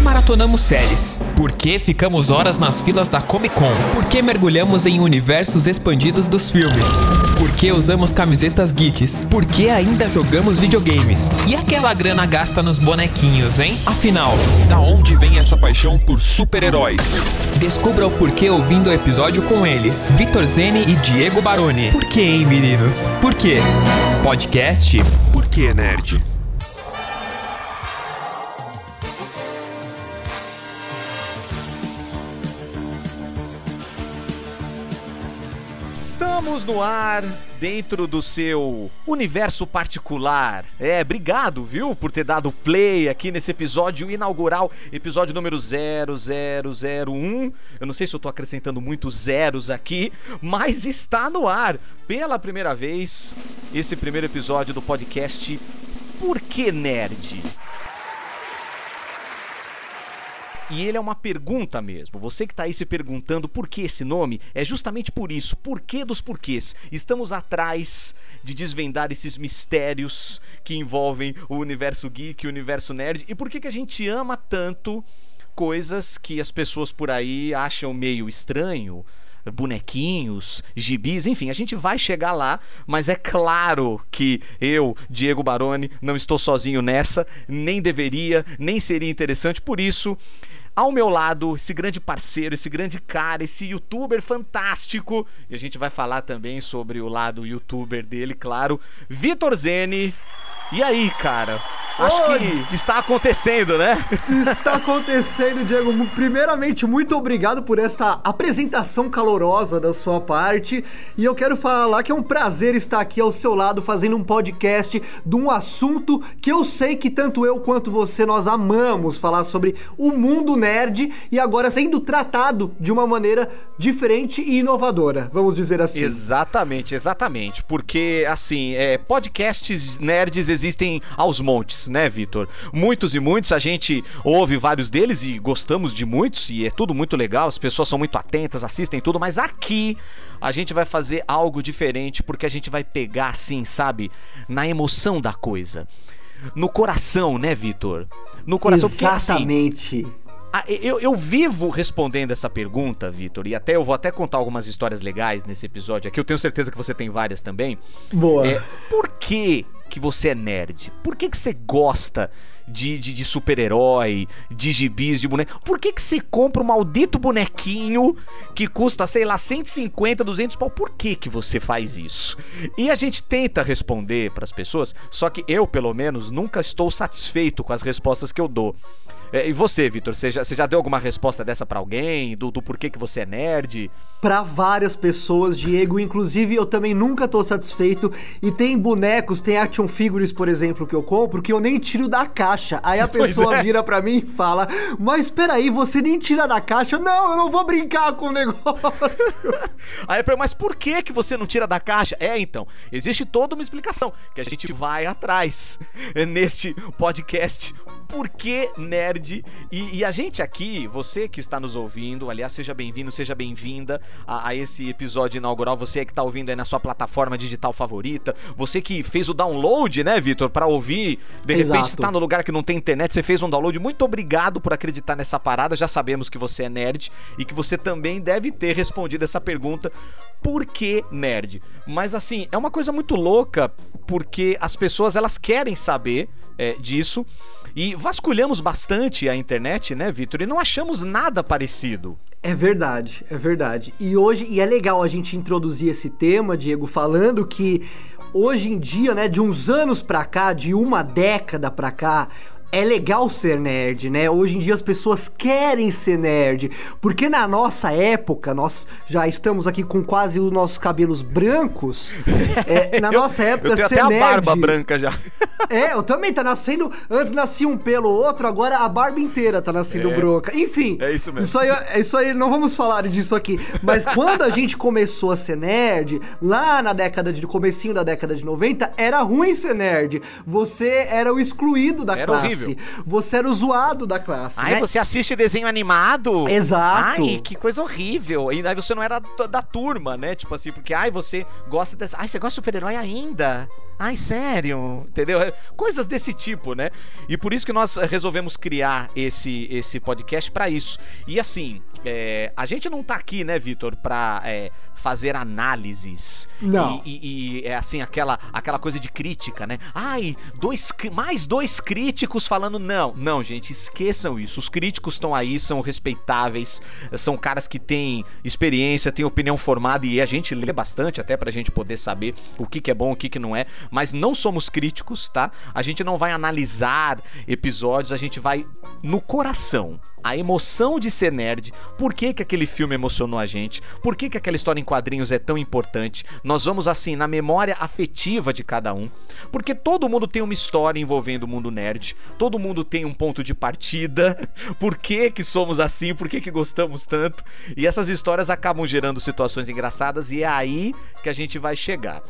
maratonamos séries? Por que ficamos horas nas filas da Comic Con? Por que mergulhamos em universos expandidos dos filmes? Por que usamos camisetas geeks? Por que ainda jogamos videogames? E aquela grana gasta nos bonequinhos, hein? Afinal, da onde vem essa paixão por super-heróis? Descubra o porquê ouvindo o episódio com eles, Vitor Zene e Diego Baroni. Por que, hein, meninos? Por quê? Podcast Por que Nerd? Estamos no ar, dentro do seu universo particular. É, obrigado, viu, por ter dado play aqui nesse episódio inaugural, episódio número 0001. Eu não sei se eu tô acrescentando muitos zeros aqui, mas está no ar pela primeira vez esse primeiro episódio do podcast Por que Nerd? E ele é uma pergunta mesmo. Você que está aí se perguntando por que esse nome, é justamente por isso. Por que dos porquês? Estamos atrás de desvendar esses mistérios que envolvem o universo geek, o universo nerd. E por que, que a gente ama tanto coisas que as pessoas por aí acham meio estranho? bonequinhos, gibis, enfim, a gente vai chegar lá, mas é claro que eu, Diego Baroni, não estou sozinho nessa, nem deveria, nem seria interessante, por isso ao meu lado, esse grande parceiro, esse grande cara, esse youtuber fantástico. E a gente vai falar também sobre o lado youtuber dele, claro. Vitor Zene. E aí, cara? Acho que está acontecendo, né? Está acontecendo, Diego. Primeiramente, muito obrigado por esta apresentação calorosa da sua parte. E eu quero falar que é um prazer estar aqui ao seu lado fazendo um podcast de um assunto que eu sei que tanto eu quanto você nós amamos falar sobre o mundo nerd e agora sendo tratado de uma maneira diferente e inovadora, vamos dizer assim. Exatamente, exatamente. Porque, assim, é, podcasts nerds existem aos montes, né, Vitor? Muitos e muitos, a gente ouve vários deles e gostamos de muitos, e é tudo muito legal, as pessoas são muito atentas, assistem tudo, mas aqui a gente vai fazer algo diferente, porque a gente vai pegar, assim, sabe, na emoção da coisa. No coração, né, Vitor? No coração, porque, assim, Exatamente. ah, eu, eu vivo respondendo essa pergunta, Vitor, e até eu vou até contar algumas histórias legais nesse episódio aqui. Eu tenho certeza que você tem várias também. Boa. É, por que, que você é nerd? Por que, que você gosta de, de, de super-herói, de gibis, de boneco? Por que, que você compra um maldito bonequinho que custa, sei lá, 150, 200 pau? Por que, que você faz isso? E a gente tenta responder pras pessoas, só que eu, pelo menos, nunca estou satisfeito com as respostas que eu dou. É, e você, Vitor, você já, você já deu alguma resposta dessa pra alguém? Do, do porquê que você é nerd? Pra várias pessoas, Diego. Inclusive, eu também nunca tô satisfeito. E tem bonecos, tem action figures, por exemplo, que eu compro, que eu nem tiro da caixa. Aí a pessoa é. vira pra mim e fala: Mas peraí, você nem tira da caixa? Não, eu não vou brincar com o negócio. Aí eu pergunto, mas por que que você não tira da caixa? É, então, existe toda uma explicação que a gente vai atrás neste podcast. Por que nerd? E, e a gente aqui, você que está nos ouvindo, aliás, seja bem-vindo, seja bem-vinda a, a esse episódio inaugural. Você que está ouvindo aí na sua plataforma digital favorita, você que fez o download, né, Vitor, para ouvir. De repente, Exato. você tá no lugar que não tem internet, você fez um download. Muito obrigado por acreditar nessa parada. Já sabemos que você é nerd e que você também deve ter respondido essa pergunta: por que nerd? Mas assim, é uma coisa muito louca porque as pessoas elas querem saber é, disso. E vasculhamos bastante a internet, né, Vitor? E não achamos nada parecido. É verdade, é verdade. E hoje, e é legal a gente introduzir esse tema, Diego, falando que hoje em dia, né, de uns anos pra cá, de uma década pra cá, é legal ser nerd, né? Hoje em dia as pessoas querem ser nerd, porque na nossa época, nós já estamos aqui com quase os nossos cabelos brancos. é, na nossa época Eu tenho ser até a nerd, barba branca já. é, eu também tá nascendo. Antes nascia um pelo ou outro, agora a barba inteira tá nascendo É. branca. Enfim. É isso mesmo. Isso aí, é isso aí, não vamos falar disso aqui. Mas quando a gente começou a ser nerd, lá na década de. comecinho da década de 90, era ruim ser nerd. Você era o excluído da Era classe. horrível. Classe. Você era o zoado da classe. Ai, né? você assiste desenho animado? Exato. Ai, que coisa horrível. E aí você não era da, da turma, né? Tipo assim, porque, ai, você gosta dessa. Ai, você gosta de super-herói ainda? Ai, sério? Entendeu? Coisas desse tipo, né? E por isso que nós resolvemos criar esse, esse podcast para isso. E assim, é, a gente não tá aqui, né, Vitor, pra é, fazer análises. Não. E, e, e, é assim, aquela, aquela coisa de crítica, né? Ai, dois, mais dois críticos falando não. Não, gente, esqueçam isso. Os críticos estão aí, são respeitáveis, são caras que têm experiência, têm opinião formada e a gente lê bastante até pra gente poder saber o que, que é bom, o que, que não é. Mas não somos críticos, tá? A gente não vai analisar episódios, a gente vai no coração. A emoção de ser nerd, por que, que aquele filme emocionou a gente, por que, que aquela história em quadrinhos é tão importante. Nós vamos assim na memória afetiva de cada um, porque todo mundo tem uma história envolvendo o mundo nerd, todo mundo tem um ponto de partida, por que que somos assim, por que que gostamos tanto, e essas histórias acabam gerando situações engraçadas e é aí que a gente vai chegar.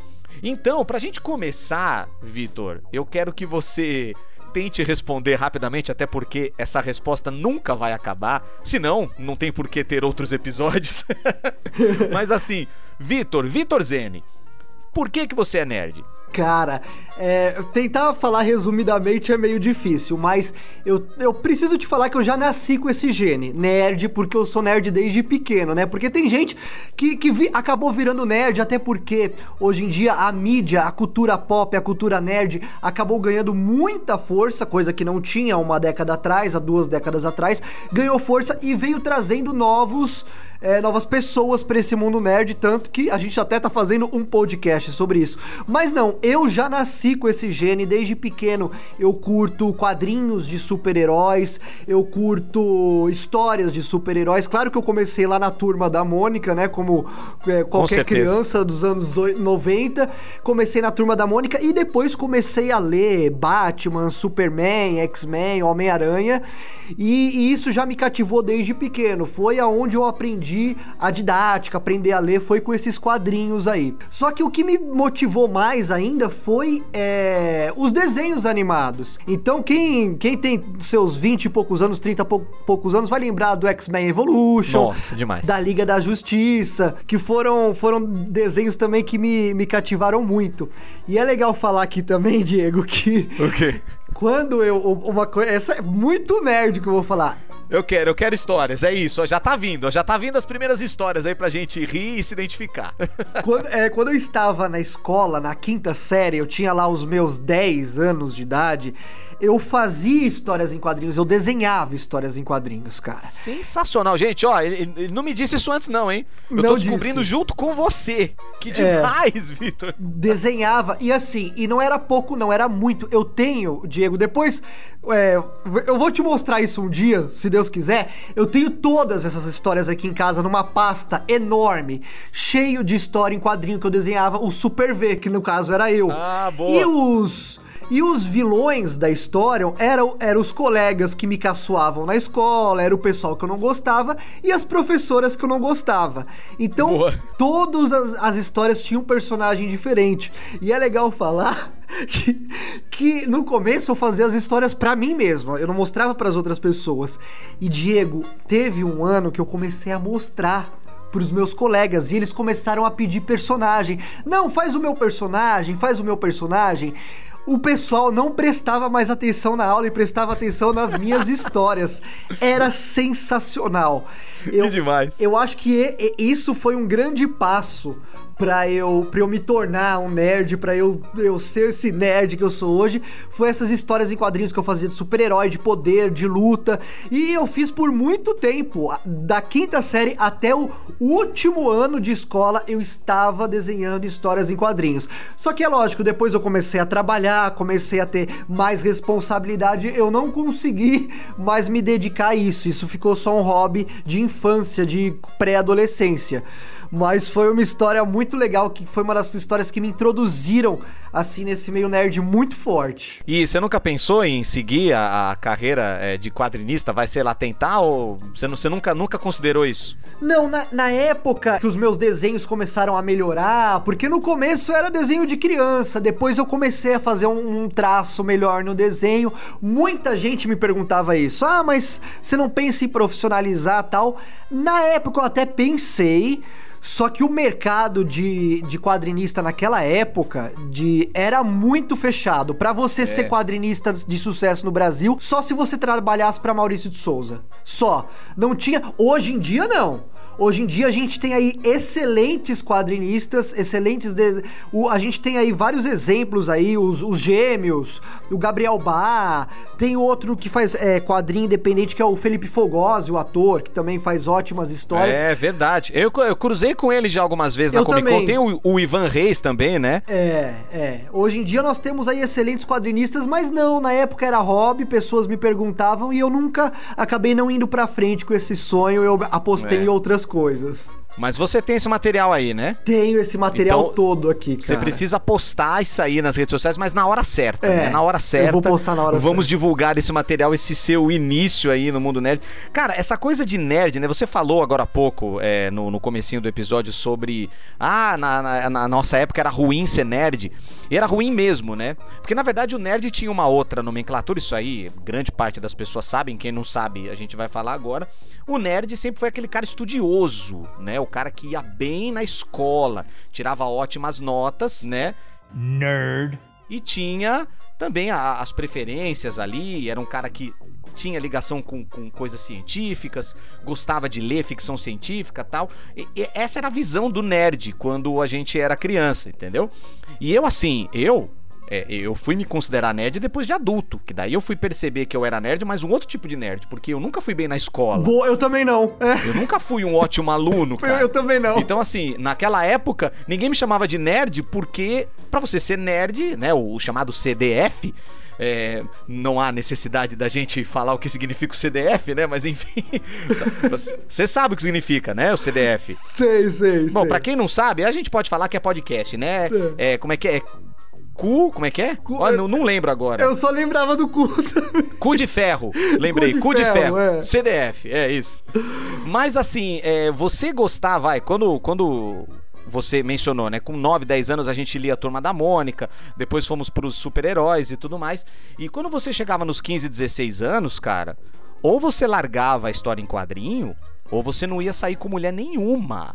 Então, pra gente começar, Vitor, eu quero que você tente responder rapidamente, até porque essa resposta nunca vai acabar. Senão, não tem por que ter outros episódios. Mas assim, Vitor, Vitor Zene, por que que você é nerd? Cara, é, tentar falar resumidamente é meio difícil, mas eu, eu preciso te falar que eu já nasci com esse gene, nerd, porque eu sou nerd desde pequeno, né? Porque tem gente que, que vi, acabou virando nerd, até porque hoje em dia a mídia, a cultura pop, a cultura nerd acabou ganhando muita força, coisa que não tinha uma década atrás, há duas décadas atrás, ganhou força e veio trazendo novos. É, novas pessoas para esse mundo nerd, tanto que a gente até tá fazendo um podcast sobre isso. Mas não, eu já nasci com esse gene desde pequeno. Eu curto quadrinhos de super-heróis, eu curto histórias de super-heróis. Claro que eu comecei lá na turma da Mônica, né? Como é, qualquer criança dos anos 90. Comecei na turma da Mônica e depois comecei a ler Batman, Superman, X-Men, Homem-Aranha. E, e isso já me cativou desde pequeno. Foi aonde eu aprendi a didática, aprender a ler, foi com esses quadrinhos aí. Só que o que me motivou mais ainda foi é, os desenhos animados. Então, quem, quem tem seus 20 e poucos anos, 30 e poucos anos, vai lembrar do X-Men Evolution. Nossa, demais. Da Liga da Justiça, que foram, foram desenhos também que me, me cativaram muito. E é legal falar aqui também, Diego, que. O quê? Quando eu. Uma coisa. Essa é muito nerd que eu vou falar. Eu quero, eu quero histórias, é isso, ó, já tá vindo, ó, já tá vindo as primeiras histórias aí pra gente rir e se identificar. Quando, é, quando eu estava na escola, na quinta série, eu tinha lá os meus 10 anos de idade, eu fazia histórias em quadrinhos, eu desenhava histórias em quadrinhos, cara. Sensacional, gente, ó, ele, ele não me disse isso antes não, hein? Eu Não tô descobrindo disse. junto com você. Que É. demais, Vitor. Desenhava, e assim, e não era pouco, não, era muito. Eu tenho, Diego, depois é, eu vou te mostrar isso um dia, se Deus quiser. Eu tenho todas essas histórias aqui em casa numa pasta enorme, cheio de história em quadrinho que eu desenhava, o Super V, que no caso era eu. Ah, boa. E os. E os vilões da história eram, eram os colegas que me caçoavam na escola, era o pessoal que eu não gostava e as professoras que eu não gostava. Então, Boa. todas as, as histórias tinham um personagem diferente. E é legal falar que, que no começo eu fazia as histórias pra mim mesmo, eu não mostrava pras outras pessoas. E Diego, teve um ano que eu comecei a mostrar pros meus colegas e eles começaram a pedir personagem. Não, faz o meu personagem, faz o meu personagem. O pessoal não prestava mais atenção na aula e prestava atenção nas minhas histórias. Era sensacional. Eu, que demais. eu acho que isso foi um grande passo pra eu, pra eu me tornar um nerd, pra eu, eu ser esse nerd que eu sou hoje, foi essas histórias em quadrinhos que eu fazia de super-herói, de poder, de luta. E eu fiz por muito tempo. Da quinta série até o último ano de escola, eu estava desenhando histórias em quadrinhos. Só que é lógico, depois eu comecei a trabalhar, comecei a ter mais responsabilidade, eu não consegui mais me dedicar a isso. Isso ficou só um hobby de infância, de pré-adolescência. Mas foi uma história muito legal, que foi uma das histórias que me introduziram, assim, nesse meio nerd muito forte. E você nunca pensou em seguir a, a carreira é, de quadrinista? Vai ser lá tentar ou você, você nunca, nunca considerou isso? Não, na, na época que os meus desenhos começaram a melhorar, porque no começo era desenho de criança, depois eu comecei a fazer um, um traço melhor no desenho. Muita gente me perguntava isso. Ah, mas você não pensa em profissionalizar tal? Na época eu até pensei. Só que o mercado de, de quadrinista naquela época de era muito fechado. Para você é. ser quadrinista de sucesso no Brasil, só se você trabalhasse para Maurício de Souza. Só. Não tinha. Hoje em dia, não. Hoje em dia a gente tem aí excelentes quadrinistas, excelentes. De... O, a gente tem aí vários exemplos aí, os, os gêmeos, o Gabriel Bá, tem outro que faz é, quadrinho independente, que é o Felipe Fogosi, o ator, que também faz ótimas histórias. É verdade. Eu, eu cruzei com ele já algumas vezes na eu Comic Con. Tem o, o, Ivan Reis também, né? É, é. Hoje em dia nós temos aí excelentes quadrinistas, mas não, na época era hobby, pessoas me perguntavam e eu nunca acabei não indo pra frente com esse sonho, eu apostei é. em outras coisas. Mas você tem esse material aí, né? Tenho esse material então, todo aqui, cara. Você precisa postar isso aí nas redes sociais, mas na hora certa, é, né? Na hora certa. Eu vou postar na hora Vamos certa. divulgar esse material, esse seu início aí no mundo nerd. Cara, essa coisa de nerd, né? Você falou agora há pouco, é, no, no comecinho do episódio, sobre... Ah, na, na, na, nossa época era ruim ser nerd. E era ruim mesmo, né? Porque, na verdade, o nerd tinha uma outra nomenclatura. Isso aí, grande parte das pessoas sabem. Quem não sabe, a gente vai falar agora. O nerd sempre foi aquele cara estudioso, né? O cara que ia bem na escola, tirava ótimas notas, né? Nerd. E tinha também a, as preferências ali, era um cara que tinha ligação com, com coisas científicas, gostava de ler ficção científica tal. E, e essa era a visão do nerd quando a gente era criança, entendeu? E eu, assim, eu é, eu fui me considerar nerd depois de adulto, que daí eu fui perceber que eu era nerd, mas um outro tipo de nerd, porque eu nunca fui bem na escola. Boa, eu também não. É. Eu nunca fui um ótimo aluno, cara. Eu também não. Então, assim, naquela época, ninguém me chamava de nerd porque, para você ser nerd, né, o, o chamado CDF, é, não há necessidade da gente falar o que significa o CDF, né? Mas enfim, você sabe o que significa, né? O CDF. Sei, sei. Bom, para quem não sabe, a gente pode falar que é podcast, né? É, como é que é? Cu, como é que é? Cu, oh, não, não, lembro agora. Eu só lembrava do cu também. Cu de ferro. Lembrei, cu de, cu ferro. De ferro. É. CDF, é isso. Mas assim, é, você gostar, vai, quando, quando você mencionou, né? Com 9, 10 anos a gente lia a Turma da Mônica, depois fomos pros super-heróis e tudo mais. E quando você chegava nos 15, 16 anos, cara, ou você largava a história em quadrinho, ou você não ia sair com mulher nenhuma.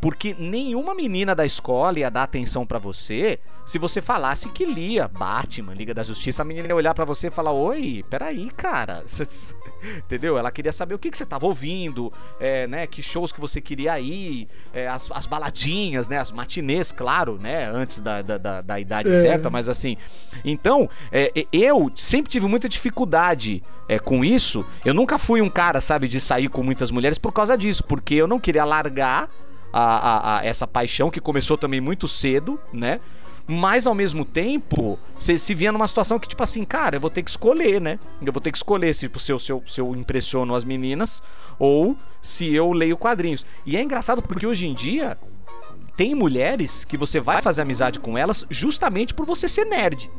Porque nenhuma menina da escola ia dar atenção para você se você falasse que lia Batman, Liga da Justiça. A menina ia olhar para você e falar: Oi, peraí, cara. Entendeu? Ela queria saber o que, que você tava ouvindo, é, né? Que shows que você queria ir, é, as, as, baladinhas, né? As matinês, claro, né? Antes da, da, da, da idade é. certa, mas assim. Então, é, eu sempre tive muita dificuldade é, com isso. Eu nunca fui um cara, sabe, de sair com muitas mulheres por causa disso, porque eu não queria largar a, a, a essa paixão que começou também muito cedo, né? Mas ao mesmo tempo, você se via numa situação que, tipo assim, cara, eu vou ter que escolher, né? Eu vou ter que escolher se, se, eu, se, eu, se eu impressiono as meninas ou se eu leio quadrinhos. E é engraçado porque hoje em dia tem mulheres que você vai fazer amizade com elas justamente por você ser nerd.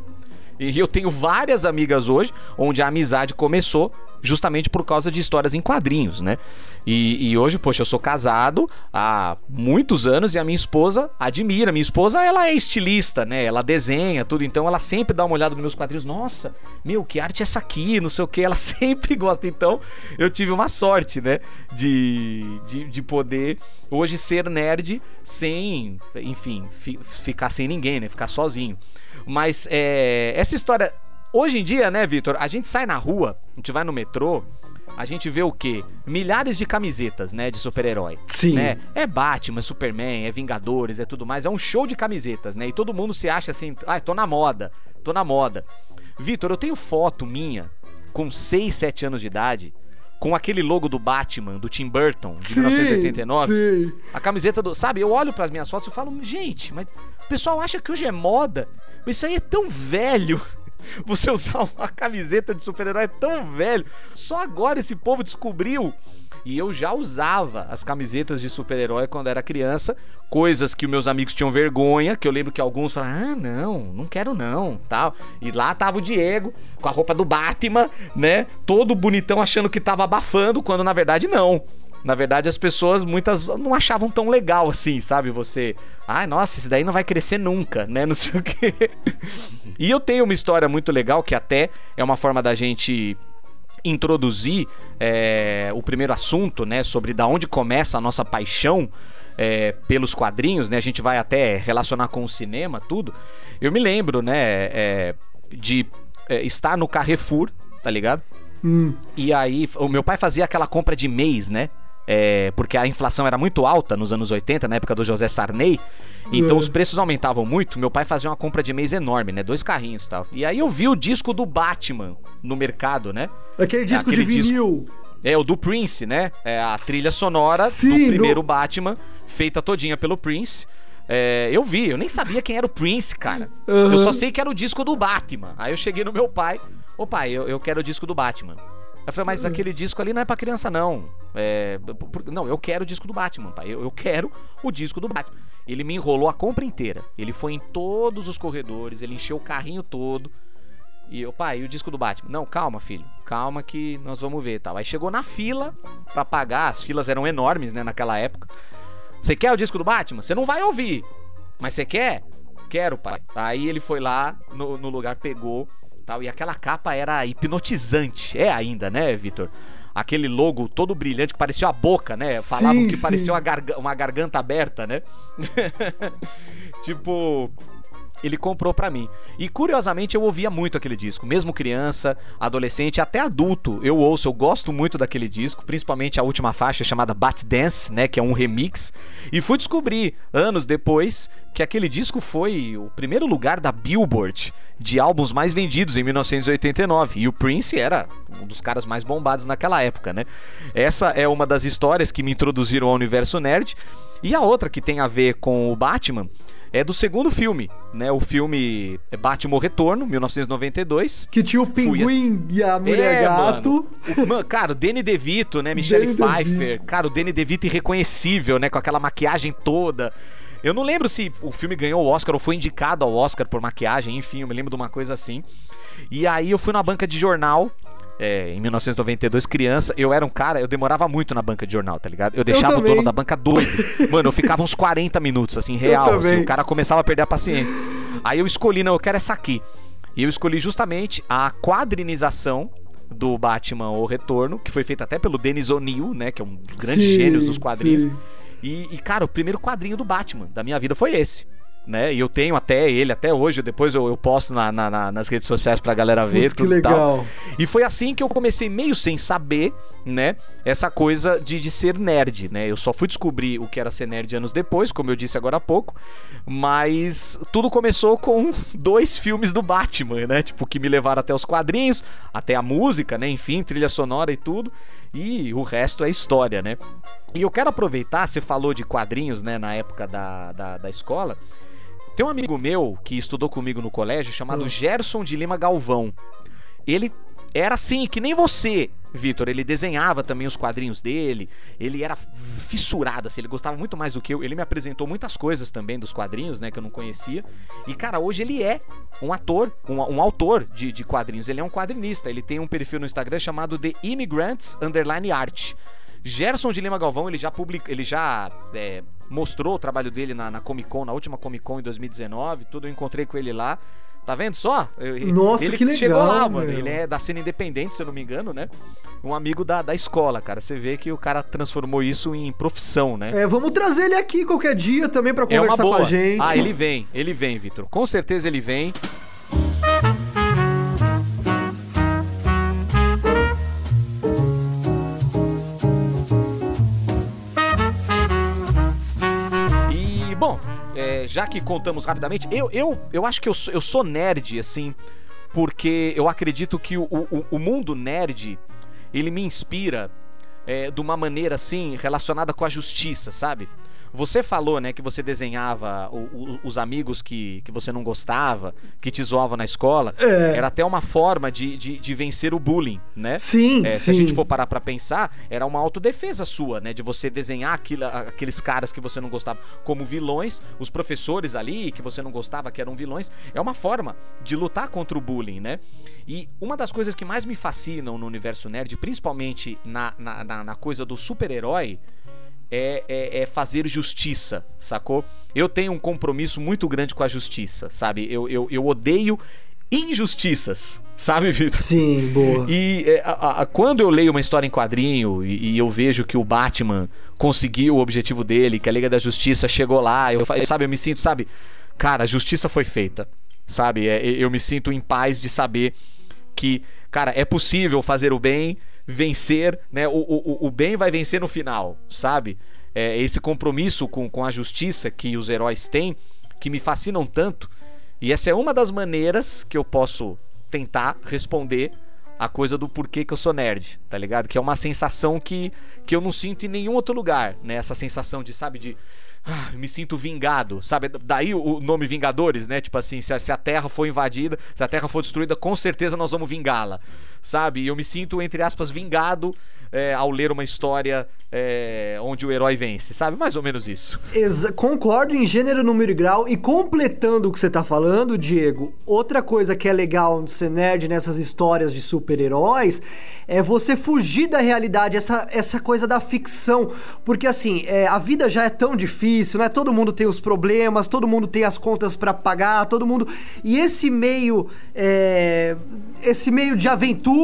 E eu tenho várias amigas hoje onde a amizade começou justamente por causa de histórias em quadrinhos, né? E, e, hoje, poxa, eu sou casado há muitos anos e a minha esposa admira. Minha esposa, ela é estilista, né? Ela desenha tudo, então ela sempre dá uma olhada nos meus quadrinhos. Nossa, meu, que arte é essa aqui? Não sei o que. Ela sempre gosta. Então, eu tive uma sorte, né? De, de, de poder hoje ser nerd sem, enfim, fi, ficar sem ninguém, né? Ficar sozinho. Mas é, essa história. Hoje em dia, né, Vitor? A gente sai na rua, a gente vai no metrô, a gente vê o quê? Milhares de camisetas, né, de super-herói. Sim. Né? É Batman, Superman, é Vingadores, é tudo mais. É um show de camisetas, né? E todo mundo se acha assim, ah, tô na moda, tô na moda. Vitor, eu tenho foto minha com 6, 7 anos de idade com aquele logo do Batman, do Tim Burton, de sim, 1989. Sim. A camiseta do. Sabe, eu olho para as minhas fotos e falo, gente, mas o pessoal acha que hoje é moda. Mas isso aí é tão velho. Você usar uma camiseta de super-herói é tão velho. Só agora esse povo descobriu. E eu já usava as camisetas de super-herói quando era criança, coisas que meus amigos tinham vergonha, que eu lembro que alguns falaram: "Ah, não, não quero não", tal. E lá tava o Diego com a roupa do Batman, né? Todo bonitão achando que tava abafando, quando na verdade não. Na verdade, as pessoas, muitas, não achavam tão legal assim, sabe? Você. Ai, ah, nossa, esse daí não vai crescer nunca, né? Não sei o quê. E eu tenho uma história muito legal que até é uma forma da gente introduzir é, o primeiro assunto, né? Sobre da onde começa a nossa paixão. É, pelos quadrinhos, né? A gente vai até relacionar com o cinema, tudo. Eu me lembro, né? É, de estar no Carrefour, tá ligado? Hum. E aí, o meu pai fazia aquela compra de mês, né? É, porque a inflação era muito alta nos anos 80, na época do José Sarney. Então é. os preços aumentavam muito. Meu pai fazia uma compra de mês enorme, né? Dois carrinhos e tal. E aí eu vi o disco do Batman no mercado, né? Aquele disco Aquele de vinil. Disco... É, o do Prince, né? É a trilha sonora Sim, do primeiro no... Batman, feita todinha pelo Prince. É, eu vi, eu nem sabia quem era o Prince, cara. Uhum. Eu só sei que era o disco do Batman. Aí eu cheguei no meu pai, ô pai, eu, eu quero o disco do Batman. Eu falei, mas aquele disco ali não é pra criança, não. É, não, eu quero o disco do Batman, pai. Eu, eu quero o disco do Batman. Ele me enrolou a compra inteira. Ele foi em todos os corredores, ele encheu o carrinho todo. E eu, pai, e o disco do Batman? Não, calma, filho. Calma que nós vamos ver tal. Aí chegou na fila para pagar, as filas eram enormes, né, naquela época. Você quer o disco do Batman? Você não vai ouvir. Mas você quer? Quero, pai. Aí ele foi lá no, no lugar, pegou tal. E aquela capa era hipnotizante. É ainda, né, Vitor? Aquele logo todo brilhante que parecia a boca, né? Falavam sim, que sim. parecia uma, garga uma garganta aberta, né? tipo, ele comprou para mim. E curiosamente eu ouvia muito aquele disco, mesmo criança, adolescente, até adulto. Eu ouço, eu gosto muito daquele disco, principalmente a última faixa chamada Bat Dance, né, que é um remix. E fui descobrir anos depois que aquele disco foi o primeiro lugar da Billboard de álbuns mais vendidos em 1989. E o Prince era um dos caras mais bombados naquela época, né? Essa é uma das histórias que me introduziram ao universo nerd. E a outra que tem a ver com o Batman é do segundo filme, né? O filme Batman Retorno, 1992. Que tinha o Pinguim a... e a Mulher é, Gato. Mano. O, cara, o Danny DeVito, né? Michelle Danny Pfeiffer. DeVito. Cara, o Danny DeVito irreconhecível, né? Com aquela maquiagem toda. Eu não lembro se o filme ganhou o Oscar ou foi indicado ao Oscar por maquiagem, enfim, eu me lembro de uma coisa assim. E aí eu fui na banca de jornal é, em 1992, criança, eu era um cara, eu demorava muito na banca de jornal, tá ligado? Eu deixava eu o dono da banca doido. Mano, eu ficava uns 40 minutos, assim, real. Assim, o cara começava a perder a paciência. Aí eu escolhi, não, eu quero essa aqui. E eu escolhi justamente a quadrinização do Batman O Retorno, que foi feita até pelo Dennis O'Neill, né? Que é um dos grandes sim, gênios dos quadrinhos. E, e, cara, o primeiro quadrinho do Batman da minha vida foi esse né? E eu tenho até ele, até hoje, depois eu, eu posto na, na, nas redes sociais pra galera ver. Putz, que legal. Tal. E foi assim que eu comecei meio sem saber, né? Essa coisa de, de ser nerd, né? Eu só fui descobrir o que era ser nerd anos depois, como eu disse agora há pouco. Mas tudo começou com dois filmes do Batman, né? Tipo, que me levaram até os quadrinhos, até a música, né? Enfim, trilha sonora e tudo. E o resto é história, né? E eu quero aproveitar, você falou de quadrinhos, né, na época da, da, da escola. Tem um amigo meu que estudou comigo no colégio chamado hum. Gerson de Lima Galvão. Ele era assim, que nem você, Vitor. Ele desenhava também os quadrinhos dele. Ele era fissurado, assim, ele gostava muito mais do que eu. Ele me apresentou muitas coisas também dos quadrinhos, né, que eu não conhecia. E, cara, hoje ele é um ator, um, um autor de, de quadrinhos. Ele é um quadrinista. Ele tem um perfil no Instagram chamado The Immigrants Underline Art. Gerson de Lima Galvão, ele já publica, ele já é, mostrou o trabalho dele na, na, Comic Con, na última Comic Con em 2019, tudo eu encontrei com ele lá. Tá vendo só? Nossa, ele que legal. chegou lá, mano. Ele é da cena independente, se eu não me engano, né? Um amigo da, da escola, cara. Você vê que o cara transformou isso em profissão, né? É, vamos trazer ele aqui qualquer dia também para é conversar é com a gente. Ah, ele vem, ele vem, Vitor. Com certeza ele vem. Já que contamos rapidamente, eu, eu, eu acho que eu, eu sou nerd, assim, porque eu acredito que o, o, o mundo nerd, ele me inspira é, de uma maneira, assim, relacionada com a justiça, sabe? Você falou, né, que você desenhava o, o, os amigos que, que você não gostava, que te zoavam na escola. É. Era até uma forma de, de, de vencer o bullying, né? Sim, É, sim. se a gente for parar pra pensar, era uma autodefesa sua, né? De você desenhar aquilo- aqueles caras que você não gostava como vilões, os professores ali que você não gostava que eram vilões. É uma forma de lutar contra o bullying, né? E uma das coisas que mais me fascinam no universo nerd, principalmente na, na, na- na coisa do super-herói, é, é- é fazer justiça, sacou? Eu tenho um compromisso muito grande com a justiça, sabe? Eu, eu, eu odeio injustiças, sabe, Vitor? Sim, boa. E é, a- a- quando eu leio uma história em quadrinho e, e eu vejo que o Batman conseguiu o objetivo dele, que a Liga da Justiça chegou lá, eu, sabe, eu me sinto, sabe, cara, a justiça foi feita, sabe? É, eu me sinto em paz de saber que, cara, é possível fazer o bem, vencer, né? O, o, o bem vai vencer no final, sabe? É esse compromisso com, com a justiça que os heróis têm, que me fascinam tanto. E essa é uma das maneiras que eu posso tentar responder a coisa do porquê que eu sou nerd, tá ligado? Que é uma sensação que, que eu não sinto em nenhum outro lugar, né? Essa sensação de, sabe, de. Ah, me sinto vingado, sabe? Daí o o nome Vingadores, né? Tipo assim, se a, se a Terra for invadida, se a Terra for destruída, com certeza nós vamos vingá-la, sabe? E eu me sinto, entre aspas, vingado é, ao ler uma história é, onde o herói vence, sabe? Mais ou menos isso. Exa- concordo em gênero, número e grau. E completando o que você tá falando, Diego, outra coisa que é legal de ser nerd nessas histórias de super-heróis é você fugir da realidade, essa, essa coisa da ficção. Porque assim, é, a vida já é tão difícil, né? Todo mundo tem os problemas, todo mundo tem as contas pra pagar, todo mundo. E esse meio. é, esse meio de aventura,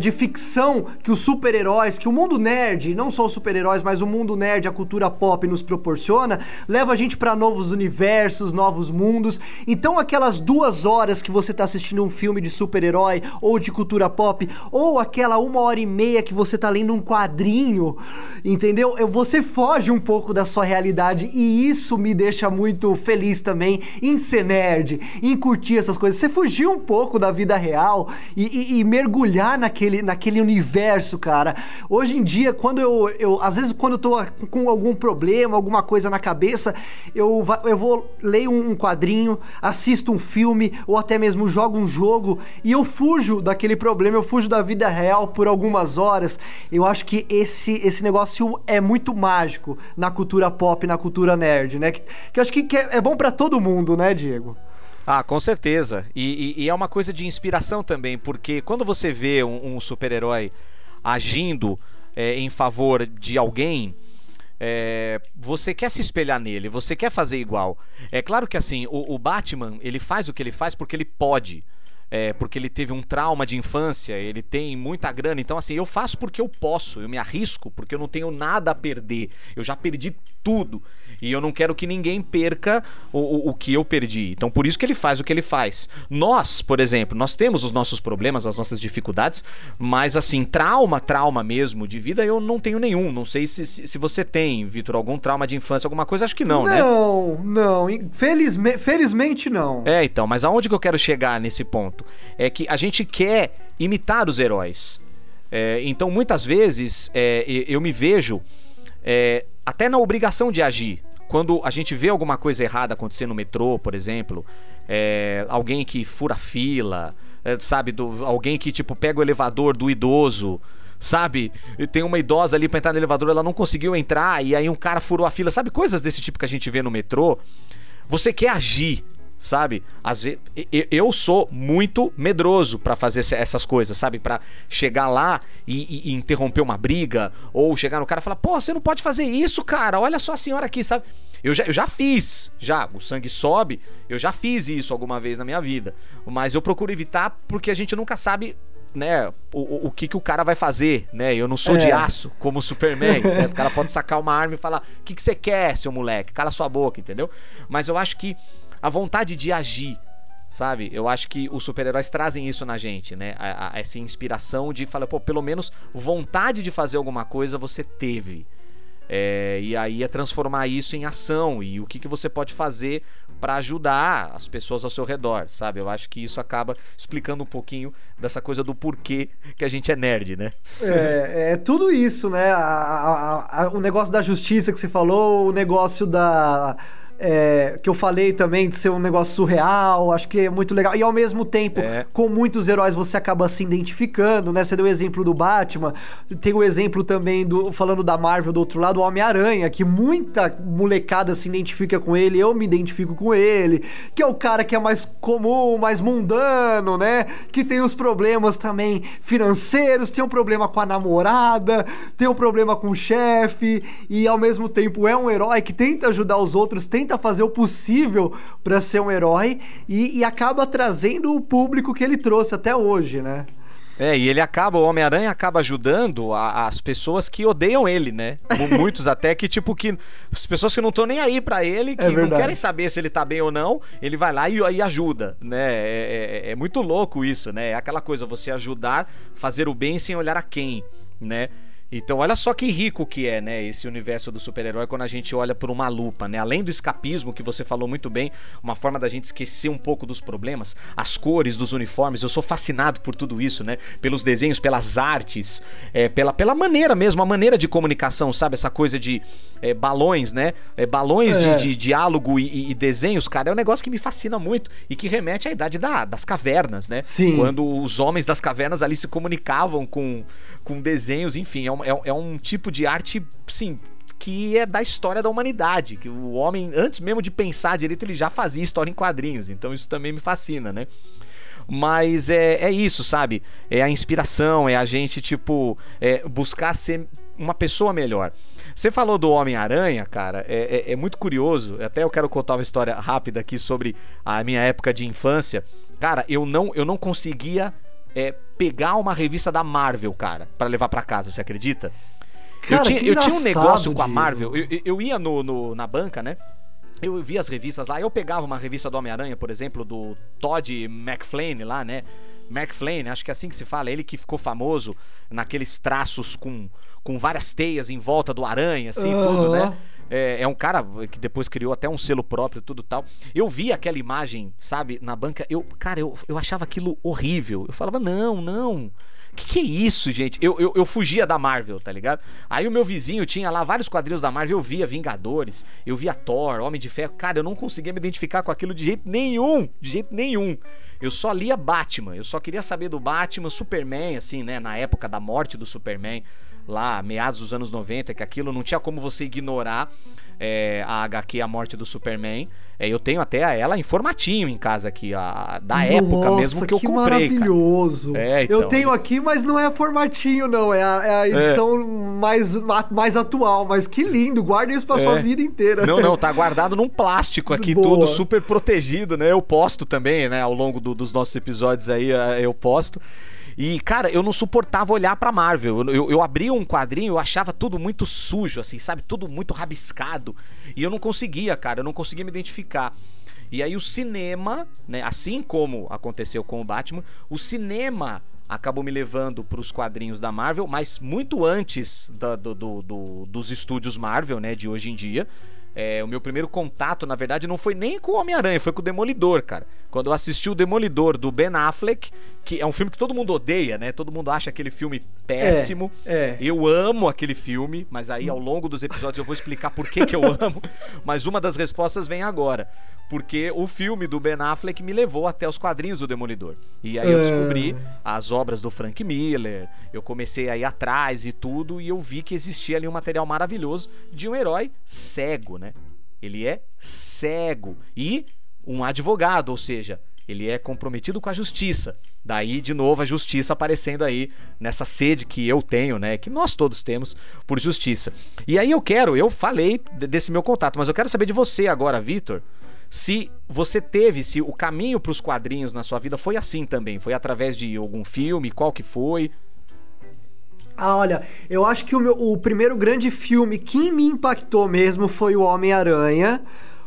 de ficção que os super-heróis, que o mundo nerd, não só os super-heróis, mas o mundo nerd, a cultura pop nos proporciona, leva a gente pra novos universos, novos mundos. Então, aquelas duas horas que você tá assistindo um filme de super-herói ou de cultura pop, ou aquela uma hora e meia que você tá lendo um quadrinho, entendeu? Eu- Você foge um pouco da sua realidade e isso me deixa muito feliz também em ser nerd, em curtir essas coisas. Você fugir um pouco da vida real e, e- e mergulhar naquele, naquele universo, cara. Hoje em dia, quando eu, eu. Às vezes, quando eu tô com algum problema, alguma coisa na cabeça, eu, eu vou ler um, quadrinho, assisto um filme ou até mesmo jogo um jogo e eu fujo daquele problema, eu fujo da vida real por algumas horas. Eu acho que esse, esse negócio é muito mágico na cultura pop, na cultura nerd, né? Que, que eu acho que, que é, é bom pra todo mundo, né, Diego? Ah, com certeza. E, e- e é uma coisa de inspiração também, porque quando você vê um, um super-herói agindo é, em favor de alguém, é, você quer se espelhar nele, você quer fazer igual. É claro que assim, o, o Batman, ele faz o que ele faz porque ele pode. É, porque ele teve um trauma de infância, ele tem muita grana, então assim, eu faço porque eu posso, eu me arrisco porque eu não tenho nada a perder, eu já perdi tudo e eu não quero que ninguém perca o, o, o que eu perdi. Então por isso que ele faz o que ele faz. Nós, por exemplo, nós temos os nossos problemas, as nossas dificuldades, mas assim, trauma, trauma mesmo de vida eu não tenho nenhum. Não sei se, se, se você tem, Vitor, algum trauma de infância, alguma coisa, acho que não, né? Não, não. Infelizme- felizmente não. É, então, mas aonde que eu quero chegar nesse ponto? É que a gente quer imitar os heróis. É, então, muitas vezes, é, eu me vejo é, até na obrigação de agir. Quando a gente vê alguma coisa errada acontecer no metrô, por exemplo, é, alguém que fura fila, é, sabe, do- alguém que tipo pega o elevador do idoso, sabe? Tem uma idosa ali pra entrar no elevador, ela não conseguiu entrar e aí um cara furou a fila, sabe? Coisas desse tipo que a gente vê no metrô. Você quer agir, sabe? Às vezes, eu sou muito medroso pra fazer essa- essas coisas, sabe? Pra chegar lá e, e- e interromper uma briga, ou chegar no cara e falar, pô, você não pode fazer isso, cara, olha só a senhora aqui, sabe? Eu já, eu já fiz, já, o sangue sobe, eu já fiz isso alguma vez na minha vida, mas eu procuro evitar porque a gente nunca sabe né, o, o- que, que o cara vai fazer, né? Eu não sou de É. aço, como o Superman, certo? O cara pode sacar uma arma e falar: o que, que você quer, seu moleque? Cala sua boca, entendeu? Mas eu acho que a vontade de agir, sabe? Eu acho que os super-heróis trazem isso na gente, né? A- a- essa inspiração de falar, pô, pelo menos vontade de fazer alguma coisa você teve. É, e aí é transformar isso em ação e o que, que você pode fazer para ajudar as pessoas ao seu redor, sabe? Eu acho que isso acaba explicando um pouquinho dessa coisa do porquê que a gente é nerd, né? É, é tudo isso, né? A, o negócio da justiça que você falou, o negócio da é, que eu falei também de ser um negócio surreal, acho que é muito legal. E ao mesmo tempo, é. com muitos heróis você acaba se identificando, né? Você deu o exemplo do Batman, tem o exemplo também do falando da Marvel do outro lado, o Homem-Aranha, que muita molecada se identifica com ele, eu me identifico com ele, que é o cara que é mais comum, mais mundano, né? Que tem os problemas também financeiros, tem um problema com a namorada, tem um problema com o chefe, e ao mesmo tempo é um herói que tenta ajudar os outros, tenta tenta fazer o possível para ser um herói e, e acaba trazendo o público que ele trouxe até hoje, né? É, e ele acaba, o Homem-Aranha acaba ajudando a, as pessoas que odeiam ele, né? Muitos até que, tipo, que. As pessoas que não estão nem aí para ele, que é não querem saber se ele tá bem ou não, ele vai lá e, e ajuda, né? É, é, é, muito louco isso, né? É aquela coisa, você ajudar, fazer o bem sem olhar a quem, né? Então, olha só que rico que é, né, esse universo do super-herói quando a gente olha por uma lupa, né? Além do escapismo que você falou muito bem, uma forma da gente esquecer um pouco dos problemas, as cores dos uniformes, eu sou fascinado por tudo isso, né? Pelos desenhos, pelas artes, é, pela, pela maneira mesmo, a maneira de comunicação, sabe? Essa coisa de é, balões, né? É, balões é. De, de, diálogo e, e, desenhos, cara, é um negócio que me fascina muito e que remete à idade da, das cavernas, né? Sim. Quando os homens das cavernas ali se comunicavam com, com desenhos, enfim, é um, é, é um tipo de arte, sim, que é da história da humanidade, que o homem, antes mesmo de pensar direito, ele já fazia história em quadrinhos, então isso também me fascina, né? Mas é, é isso, sabe? É a inspiração, é a gente, tipo, é buscar ser uma pessoa melhor. Você falou do Homem-Aranha, cara, é, é, é, muito curioso. Até eu quero contar uma história rápida aqui sobre a minha época de infância. Cara, eu não, eu não conseguia é, pegar uma revista da Marvel, cara, para levar para casa, você acredita? Cara, eu, tinha, eu tinha um negócio com a Marvel, eu, eu ia no, no, na banca, né? Eu via as revistas lá, eu pegava uma revista do Homem-Aranha, por exemplo, do Todd McFlane lá, né? McFlane, acho que é assim que se fala, ele que ficou famoso naqueles traços com, com várias teias em volta do aranha, assim, uhum. tudo, né? É, é, um cara que depois criou até um selo próprio tudo tal. Eu vi aquela imagem, sabe, na banca. Eu, cara, eu, eu achava aquilo horrível. Eu falava, não, não. Que que é isso, gente? Eu, eu, eu, fugia da Marvel, tá ligado? Aí o meu vizinho tinha lá vários quadrinhos da Marvel, eu via Vingadores, eu via Thor, Homem de Ferro. Cara, eu não conseguia me identificar com aquilo de jeito nenhum, de jeito nenhum. Eu só lia Batman, eu só queria saber do Batman, Superman, assim, né? Na época da morte do Superman lá, meados dos anos 90, que aquilo não tinha como você ignorar é, a HQ A Morte do Superman. É, eu tenho até ela em formatinho em casa aqui, a, da Nossa, época mesmo que eu comprei. maravilhoso. É, então, eu tenho aqui, mas não é formatinho, não. É a, é a edição é. mais, mais atual. Mas que lindo, guarde isso pra sua é. vida inteira. Não, não, tá guardado num plástico aqui, Boa. tudo super protegido, né? Eu posto também, né? Ao longo do, dos nossos episódios aí, é, eu posto. E, cara, eu não suportava olhar pra Marvel. Eu, eu, eu, abria um quadrinho, eu achava tudo muito sujo, assim, sabe? Tudo muito rabiscado. E eu não conseguia, cara, eu não conseguia me identificar. E aí o cinema, né, assim como aconteceu com o Batman, o cinema acabou me levando para os quadrinhos da Marvel, mas muito antes da, do, do, do, dos estúdios Marvel, né, de hoje em dia. É, o meu primeiro contato, na verdade, não foi nem com o Homem-Aranha, foi com o Demolidor, cara. Quando eu assisti o Demolidor do Ben Affleck, que é um filme que todo mundo odeia, né? Todo mundo acha aquele filme péssimo. É, é. Eu amo aquele filme, mas aí ao longo dos episódios eu vou explicar por que, que eu amo. Mas uma das respostas vem agora. Porque o filme do Ben Affleck me levou até os quadrinhos do Demolidor. E aí eu descobri é. as obras do Frank Miller, eu comecei a ir atrás e tudo, e eu vi que existia ali um material maravilhoso de um herói cego, né? Ele é cego. E um advogado, ou seja, ele é comprometido com a justiça. Daí, de novo, a justiça aparecendo aí nessa sede que eu tenho, né? Que nós todos temos por justiça. E aí eu quero, eu falei desse meu contato, mas eu quero saber de você agora, Vitor. Se você teve, se o caminho para os quadrinhos na sua vida foi assim também, foi através de algum filme, qual que foi? Ah, olha, eu acho que o, meu, o primeiro grande filme que me impactou mesmo foi o Homem-Aranha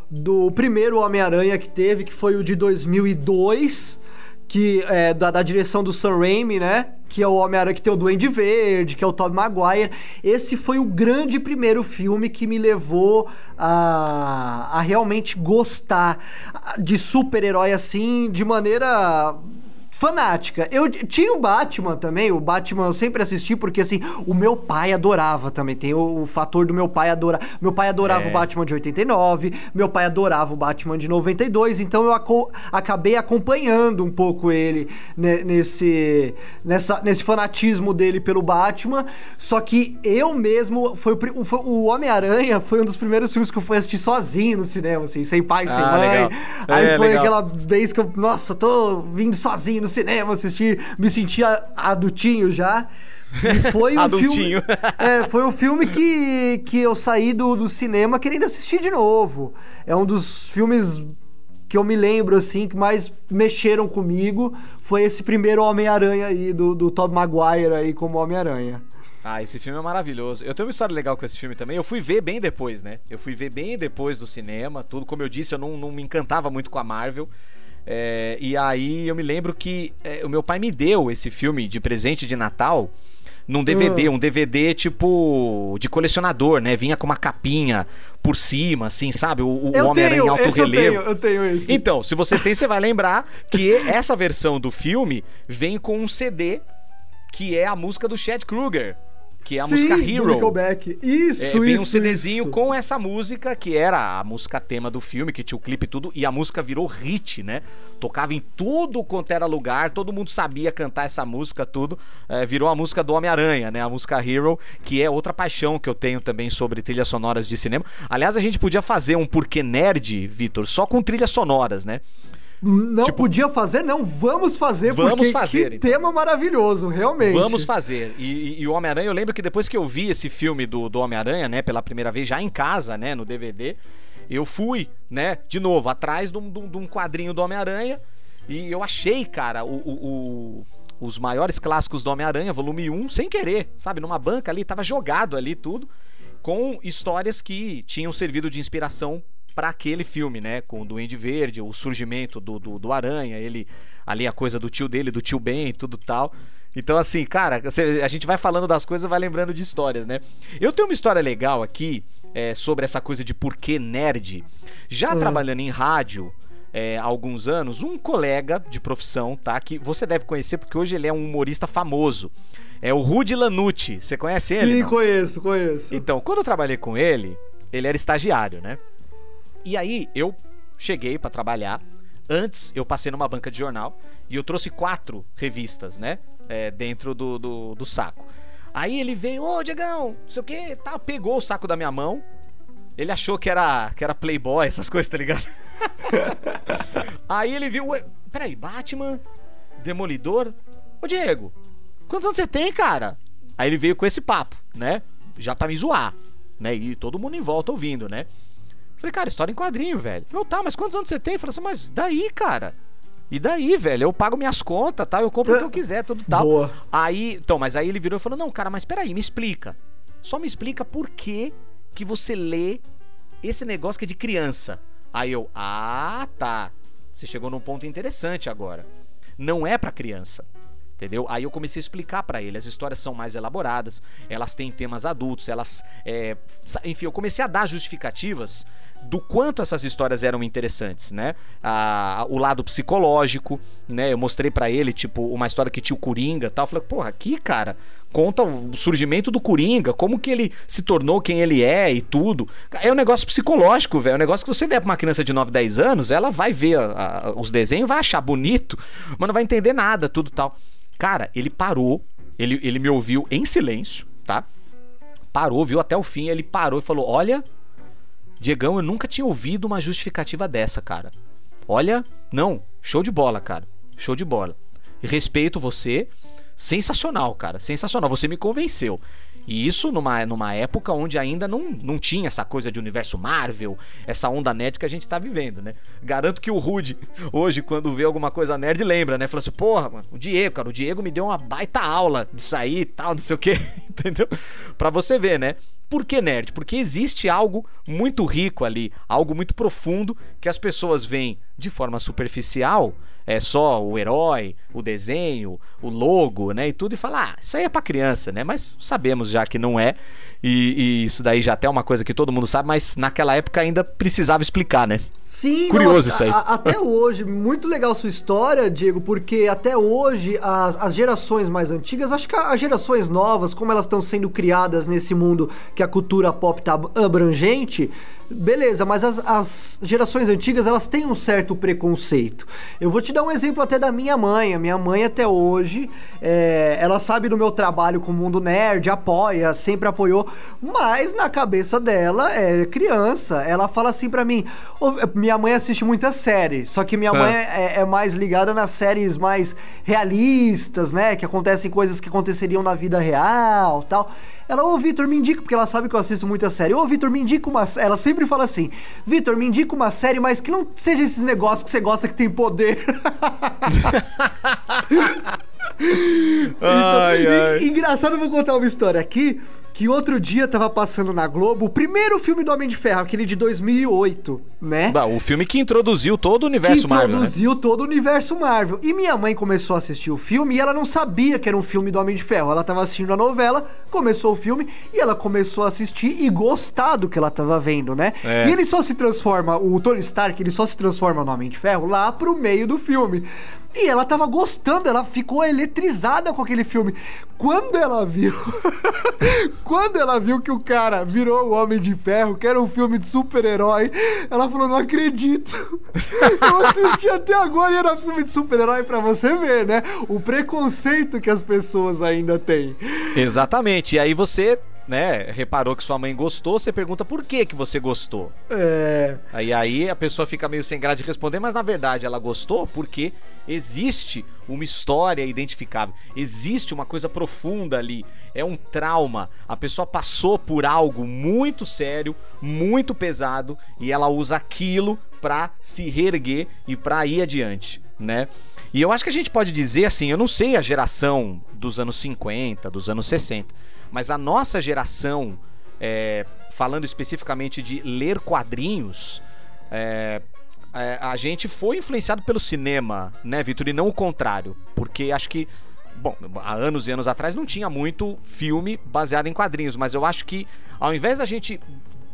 do primeiro Homem-Aranha que teve, que foi o de 2002, que é da, da direção do Sam Raimi, né? que é o Homem-Aranha que tem o Duende Verde, que é o Tobey Maguire. Esse foi o grande primeiro filme que me levou a, a realmente gostar de super-herói assim, de maneira fanática. Eu tinha o Batman também, o Batman eu sempre assisti porque assim, o meu pai adorava também. Tem o, o fator do meu pai adorar. Meu pai adorava é. o Batman de 89, meu pai adorava o Batman de 92, então eu aco acabei acompanhando um pouco ele nesse nessa, nesse fanatismo dele pelo Batman. Só que eu mesmo foi o, foi, o Homem-Aranha foi um dos primeiros filmes que eu fui assistir sozinho no cinema, assim, sem pai, sem ah, mãe. Legal. Aí é, foi legal. aquela vez que eu, nossa, tô vindo sozinho no cinema assistir, me sentia adultinho já. E foi um filme. É, foi um filme que, que eu saí do, do cinema querendo assistir de novo. É um dos filmes que eu me lembro, assim, que mais mexeram comigo. Foi esse primeiro Homem-Aranha aí, do, do Tobey Maguire aí como Homem-Aranha. Ah, esse filme é maravilhoso. Eu tenho uma história legal com esse filme também. Eu fui ver bem depois, né? Eu fui ver bem depois do cinema, tudo. Como eu disse, eu não, não me encantava muito com a Marvel. É, e aí eu me lembro que é, o meu pai me deu esse filme de presente de Natal num DVD, uhum. um DVD tipo de colecionador, né? Vinha com uma capinha por cima, assim, sabe? O, o Homem-Aranha em alto relevo. Eu tenho, eu tenho esse. Então, se você tem, você vai lembrar que essa versão do filme vem com um CD que é a música do Chad Kruger que é a Sim, música Hero. Nickelback. Isso, é, vem isso. um CDzinho isso. com essa música, que era a música tema do filme, que tinha o clipe e tudo, e a música virou hit, né? Tocava em tudo quanto era lugar, todo mundo sabia cantar essa música, tudo. É, virou a música do Homem-Aranha, né? A música Hero, que é outra paixão que eu tenho também sobre trilhas sonoras de cinema. Aliás, a gente podia fazer um Porquê Nerd, Vitor, só com trilhas sonoras, né? Não tipo, podia fazer, não. Vamos fazer, vamos porque fazer, que então. tema maravilhoso, realmente. Vamos fazer. E, o Homem-Aranha, eu lembro que depois que eu vi esse filme do, do Homem-Aranha, né, pela primeira vez, já em casa, né, no DVD, eu fui, né, de novo, atrás de um, de um quadrinho do Homem-Aranha. E eu achei, cara, o, o, o os maiores clássicos do Homem-Aranha, volume 1, sem querer, sabe? Numa banca ali, tava jogado ali tudo, com histórias que tinham servido de inspiração para aquele filme, né? Com o Duende Verde, o surgimento do, do, do, Aranha, ele ali a coisa do tio dele, do tio Ben, tudo tal. Então, assim, cara, a gente vai falando das coisas, vai lembrando de histórias, né? Eu tenho uma história legal aqui é, sobre essa coisa de por que nerd. Já hum. trabalhando em rádio, é, há alguns anos, um colega de profissão, tá? Que você deve conhecer porque hoje ele é um humorista famoso. É o Rudy Lanucci. Você conhece ele? Sim, conheço, conheço. Então, quando eu trabalhei com ele, ele era estagiário, né? E aí eu cheguei para trabalhar. Antes eu passei numa banca de jornal e eu trouxe quatro revistas, né? É, dentro do, do, do, saco. Aí ele veio, ô Diegão, não sei o que, tá, pegou o saco da minha mão. Ele achou que era, que era Playboy, essas coisas, tá ligado? aí ele viu, peraí, Batman, Demolidor. Ô Diego, quantos anos você tem, cara? Aí ele veio com esse papo, né? Já pra me zoar, né? E todo mundo em volta ouvindo, né? Falei, cara, história em quadrinho, velho. Falei, tá, mas quantos anos você tem? Falei assim, mas daí, cara? E daí, velho? Eu pago minhas contas, tá? Eu compro o que eu quiser, tudo tal. Boa. Aí, então, mas aí ele virou e falou: Não, cara, mas peraí, me explica. Só me explica por que que você lê esse negócio que é de criança. Aí eu, ah, tá. Você chegou num ponto interessante agora. Não é para criança. Entendeu? Aí eu comecei a explicar para ele. As histórias são mais elaboradas, elas têm temas adultos, elas. É... Enfim, eu comecei a dar justificativas do quanto essas histórias eram interessantes, né? Ah, o lado psicológico, né? Eu mostrei para ele, tipo, uma história que tinha o Coringa tal. Eu falei, porra, aqui, cara, conta o surgimento do Coringa, como que ele se tornou quem ele é e tudo. É um negócio psicológico, velho. É um negócio que você der pra uma criança de 9, 10 anos, ela vai ver a, a, os desenhos, vai achar bonito, mas não vai entender nada, tudo tal. Cara, ele parou, ele, ele me ouviu em silêncio, tá? Parou, viu até o fim, ele parou e falou: Olha, Diegão, eu nunca tinha ouvido uma justificativa dessa, cara. Olha, não, show de bola, cara. Show de bola. Respeito você. Sensacional, cara. Sensacional. Você me convenceu. E isso numa, numa época onde ainda não, não tinha essa coisa de universo Marvel, essa onda nerd que a gente tá vivendo, né? Garanto que o Rude, hoje, quando vê alguma coisa nerd, lembra, né? Fala assim, porra, mano, o Diego, cara, o Diego me deu uma baita aula disso aí e tal, não sei o que, entendeu? Pra você ver, né? Por que nerd? Porque existe algo muito rico ali, algo muito profundo que as pessoas veem de forma superficial é só o herói, o desenho, o logo, né? E tudo, e fala, ah, isso aí é pra criança, né? Mas sabemos já que não é. E, e, isso daí já até é uma coisa que todo mundo sabe, mas naquela época ainda precisava explicar, né? Sim, curioso não, isso aí. A, até hoje, muito legal sua história, Diego, porque até hoje as, as gerações mais antigas, acho que as gerações novas, como elas estão sendo criadas nesse mundo que a cultura pop tá abrangente, Beleza, mas as, as, gerações antigas elas têm um certo preconceito. Eu vou te dar um exemplo até da minha mãe. A minha mãe até hoje, é, ela sabe do meu trabalho com o mundo nerd, apoia, sempre apoiou, mas na cabeça dela é criança. Ela fala assim para mim: minha mãe assiste muitas séries, só que minha é. mãe é, é, mais ligada nas séries mais realistas, né? Que acontecem coisas que aconteceriam na vida real, tal. Ela, ô Vitor, me indica, porque ela sabe que eu assisto muita série. Ô Vitor, me indica uma. Ela sempre fala assim: Vitor, me indica uma série, mas que não seja esses negócios que você gosta que tem poder. então, ai, ai. Engraçado, eu vou contar uma história aqui que outro dia tava passando na Globo o primeiro filme do Homem de Ferro, aquele de 2008, né? Bah, o filme que introduziu todo o universo Marvel. Que né? introduziu né? todo o universo Marvel. E minha mãe começou a assistir o filme e ela não sabia que era um filme do Homem de Ferro. Ela tava assistindo a novela, começou o filme e ela começou a assistir e gostar do que ela tava vendo, né? É. E ele só se transforma, o Tony Stark, ele só se transforma no Homem de Ferro lá pro meio do filme. E ela tava gostando, ela ficou eletrizada com aquele filme. Quando ela viu. quando ela viu que o cara virou o Homem de Ferro, que era um filme de super-herói, ela falou: Não acredito. Eu assisti até agora e era filme de super-herói pra você ver, né? O preconceito que as pessoas ainda têm. Exatamente. E aí você né, reparou que sua mãe gostou, você pergunta por que que você gostou. É. Aí aí a pessoa fica meio sem graça de responder, mas na verdade ela gostou porque existe uma história identificável, existe uma coisa profunda ali, é um trauma. A pessoa passou por algo muito sério, muito pesado e ela usa aquilo para se reerguer e para ir adiante, né? E eu acho que a gente pode dizer assim, eu não sei a geração dos anos 50, dos anos 60, mas a nossa geração, é, falando especificamente de ler quadrinhos, é, é, a gente foi influenciado pelo cinema, né, Vitor? E não o contrário. Porque acho que, bom, há anos e anos atrás não tinha muito filme baseado em quadrinhos, mas eu acho que ao invés da gente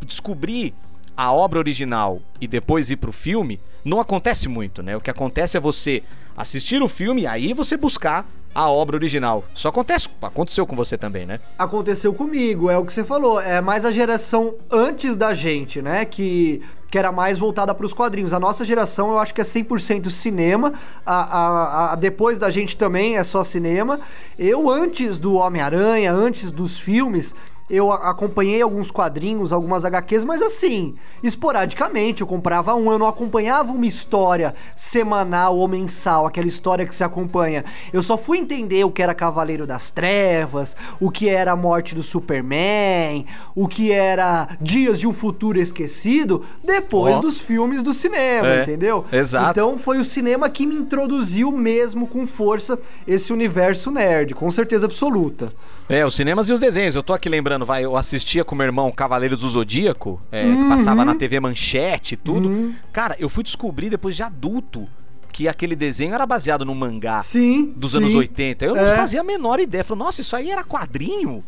descobrir a obra original e depois ir pro filme, não acontece muito, né? O que acontece é você assistir o filme e aí você buscar a obra original. Isso acontece, aconteceu com você também, né? Aconteceu comigo, é o que você falou. É mais a geração antes da gente, né? Que, que era mais voltada para os quadrinhos. A nossa geração, eu acho que é 100% cinema. A, a, a, depois da gente também é só cinema. Eu, antes do Homem-Aranha, antes dos filmes, eu acompanhei alguns quadrinhos, algumas HQs, mas assim, esporadicamente, eu comprava um, eu não acompanhava uma história semanal ou mensal, aquela história que se acompanha. Eu só fui entender o que era Cavaleiro das Trevas, o que era a morte do Superman, o que era Dias de um Futuro Esquecido, depois oh. dos filmes do cinema, é, entendeu? Exato. Então foi o cinema que me introduziu mesmo com força esse universo nerd, com certeza absoluta. É, os cinemas e os desenhos. Eu tô aqui lembrando, vai, eu assistia com meu irmão Cavaleiros do Zodíaco, é, uhum. que passava na TV Manchete e tudo. Uhum. Cara, eu fui descobrir depois de adulto que aquele desenho era baseado num mangá sim, dos sim. anos 80. Eu é. não fazia a menor ideia. Falei, nossa, isso aí era quadrinho?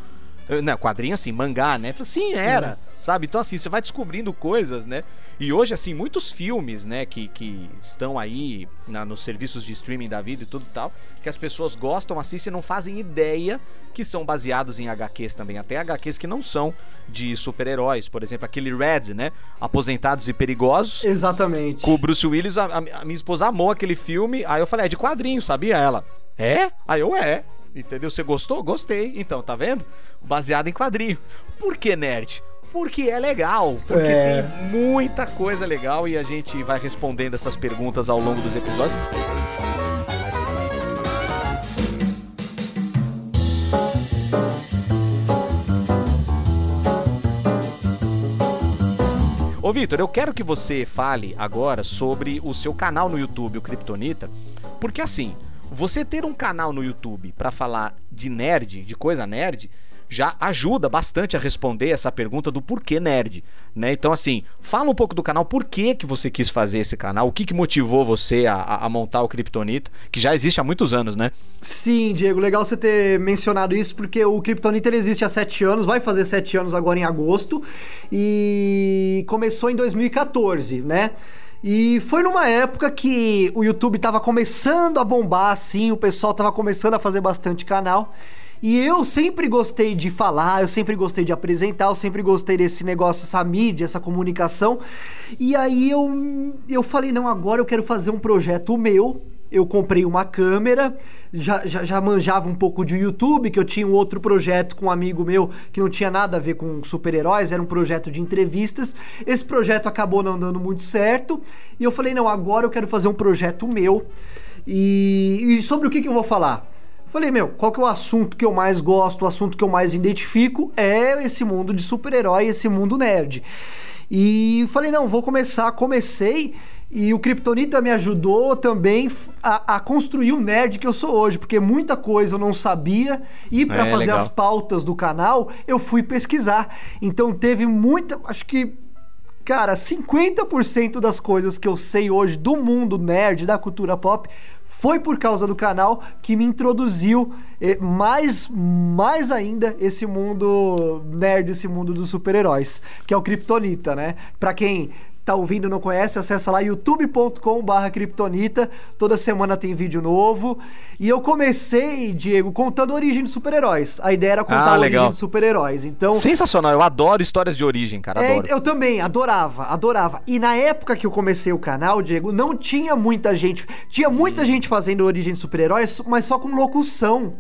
Eu, não, quadrinho assim, mangá, né? Falei, sim, era. É. Sabe? Então, assim, você vai descobrindo coisas, né? E hoje, assim, muitos filmes, né, que, que estão aí na, nos serviços de streaming da vida e tudo tal, que as pessoas gostam, assistem e não fazem ideia que são baseados em HQs também. Até HQs que não são de super-heróis. Por exemplo, aquele Red, né? Aposentados e Perigosos. Exatamente. Com o Bruce Willis. A, a, a minha esposa amou aquele filme. Aí eu falei, é de quadrinho, sabia ela? É? Aí eu, é. Entendeu? Você gostou? Gostei. Então, tá vendo? Baseado em quadrinho. Por que nerd? Porque é legal, porque é. tem muita coisa legal e a gente vai respondendo essas perguntas ao longo dos episódios. Ô Vitor, eu quero que você fale agora sobre o seu canal no YouTube, o Kryptonita, porque assim, você ter um canal no YouTube para falar de nerd, de coisa nerd, já ajuda bastante a responder essa pergunta do porquê nerd, né? Então assim, fala um pouco do canal, por que que você quis fazer esse canal, o que que motivou você a, a montar o Kryptonita, que já existe há muitos anos, né? Sim, Diego, legal você ter mencionado isso, porque o Kryptonita existe há sete anos, vai fazer sete anos agora em agosto, e começou em 2014, né? E foi numa época que o YouTube tava começando a bombar, assim, o pessoal tava começando a fazer bastante canal. E eu sempre gostei de falar, eu sempre gostei de apresentar, eu sempre gostei desse negócio, essa mídia, essa comunicação. E aí eu, eu falei, não, agora eu quero fazer um projeto meu. Eu comprei uma câmera, já, já, já manjava um pouco de YouTube, que eu tinha um outro projeto com um amigo meu que não tinha nada a ver com super-heróis, era um projeto de entrevistas. Esse projeto acabou não dando muito certo. E eu falei, não, agora eu quero fazer um projeto meu. E, e sobre o que, que eu vou falar? Falei, meu, qual que é o assunto que eu mais gosto, o assunto que eu mais identifico é esse mundo de super-herói, esse mundo nerd. E falei, não, vou começar, comecei e o Kryptonita me ajudou também a, a, construir o nerd que eu sou hoje, porque muita coisa eu não sabia e para é, fazer legal. as pautas do canal eu fui pesquisar. Então teve muita, acho que cara, 50% das coisas que eu sei hoje do mundo nerd, da cultura pop, foi por causa do canal que me introduziu eh, mais, mais ainda esse mundo nerd, esse mundo dos super-heróis, que é o Kryptonita, né? Pra quem tá ouvindo e não conhece, acessa lá youtube.com/barra Kryptonita. Toda semana tem vídeo novo. E eu comecei, Diego, contando a origem dos super-heróis. A ideia era contar ah, a origem dos super-heróis. Então, sensacional. Eu adoro histórias de origem, cara. É, eu também adorava, adorava. E na época que eu comecei o canal, Diego, não tinha muita gente, tinha muita hum. gente fazendo origem de super-heróis, mas só com locução.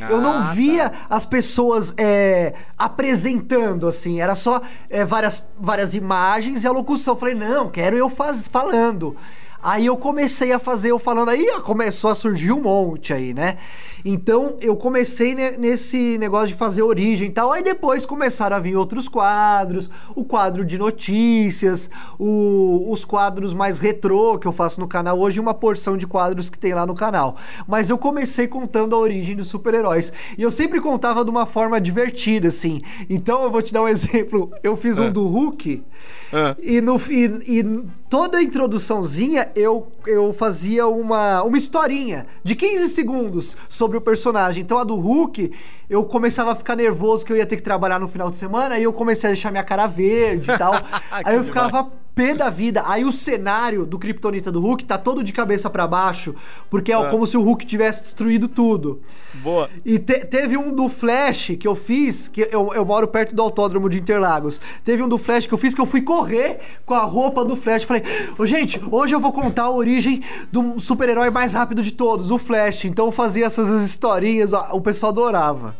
Ah, eu não ah, via tá. as pessoas é, apresentando, assim, era só é, várias, várias imagens e a locução. Eu falei, não, quero eu faz, falando. Aí eu comecei a fazer, eu falando aí, começou a surgir um monte aí, né? Então eu comecei nesse negócio de fazer origem e tal. Aí depois começaram a vir outros quadros, o quadro de notícias, o, os quadros mais retrô que eu faço no canal hoje, uma porção de quadros que tem lá no canal. Mas eu comecei contando a origem dos super-heróis. E eu sempre contava de uma forma divertida, assim. Então eu vou te dar um exemplo. Eu fiz um é. do Hulk. É. E, no, e, e, toda a introduçãozinha eu, eu fazia uma, uma historinha de 15 segundos sobre o personagem. Então a do Hulk, eu começava a ficar nervoso que eu ia ter que trabalhar no final de semana, aí eu comecei a deixar minha cara verde e tal. aí eu ficava pé da vida. Aí o cenário do Kryptonita do Hulk tá todo de cabeça para baixo, porque é, é, como se o Hulk tivesse destruído tudo. Boa. E te, teve um do Flash que eu fiz, que eu, eu moro perto do autódromo de Interlagos. Teve um do Flash que eu fiz que eu fui correr com a roupa do Flash. Falei, oh, gente, hoje eu vou contar a origem do super-herói mais rápido de todos, o Flash. Então eu fazia essas historinhas, o pessoal adorava.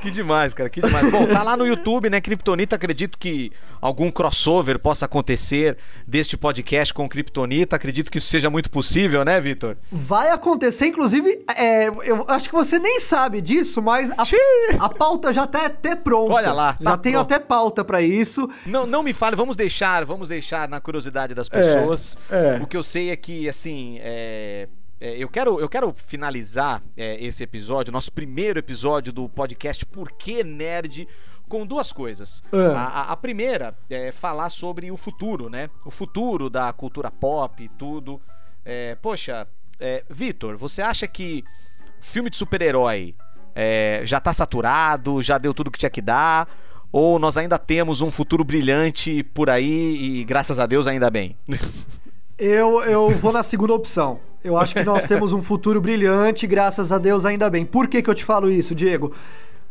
Que demais, cara, que demais. Bom, tá lá no YouTube, né, Kryptonita. Acredito que algum crossover possa acontecer deste podcast com Kryptonita. Acredito que isso seja muito possível, né, Vitor? Vai acontecer, inclusive, é, eu acho que você nem sabe disso, mas a, a pauta já tá até pronta. Olha lá, tá já tenho até pauta para isso. Não, não me fale, vamos deixar, vamos deixar na curiosidade das pessoas. É, é. O que eu sei é que, assim, é é, eu, quero, eu quero finalizar é, esse episódio, nosso primeiro episódio do podcast Por que Nerd, com duas coisas. É. A, a, primeira é falar sobre o futuro, né? O futuro da cultura pop e tudo. É, poxa, é, Vitor, você acha que filme de super-herói é, já tá saturado, já deu tudo que tinha que dar? Ou nós ainda temos um futuro brilhante por aí e graças a Deus ainda bem? Eu, eu vou na segunda opção. Eu acho que nós temos um futuro brilhante, graças a Deus, ainda bem. Por que, que eu te falo isso, Diego?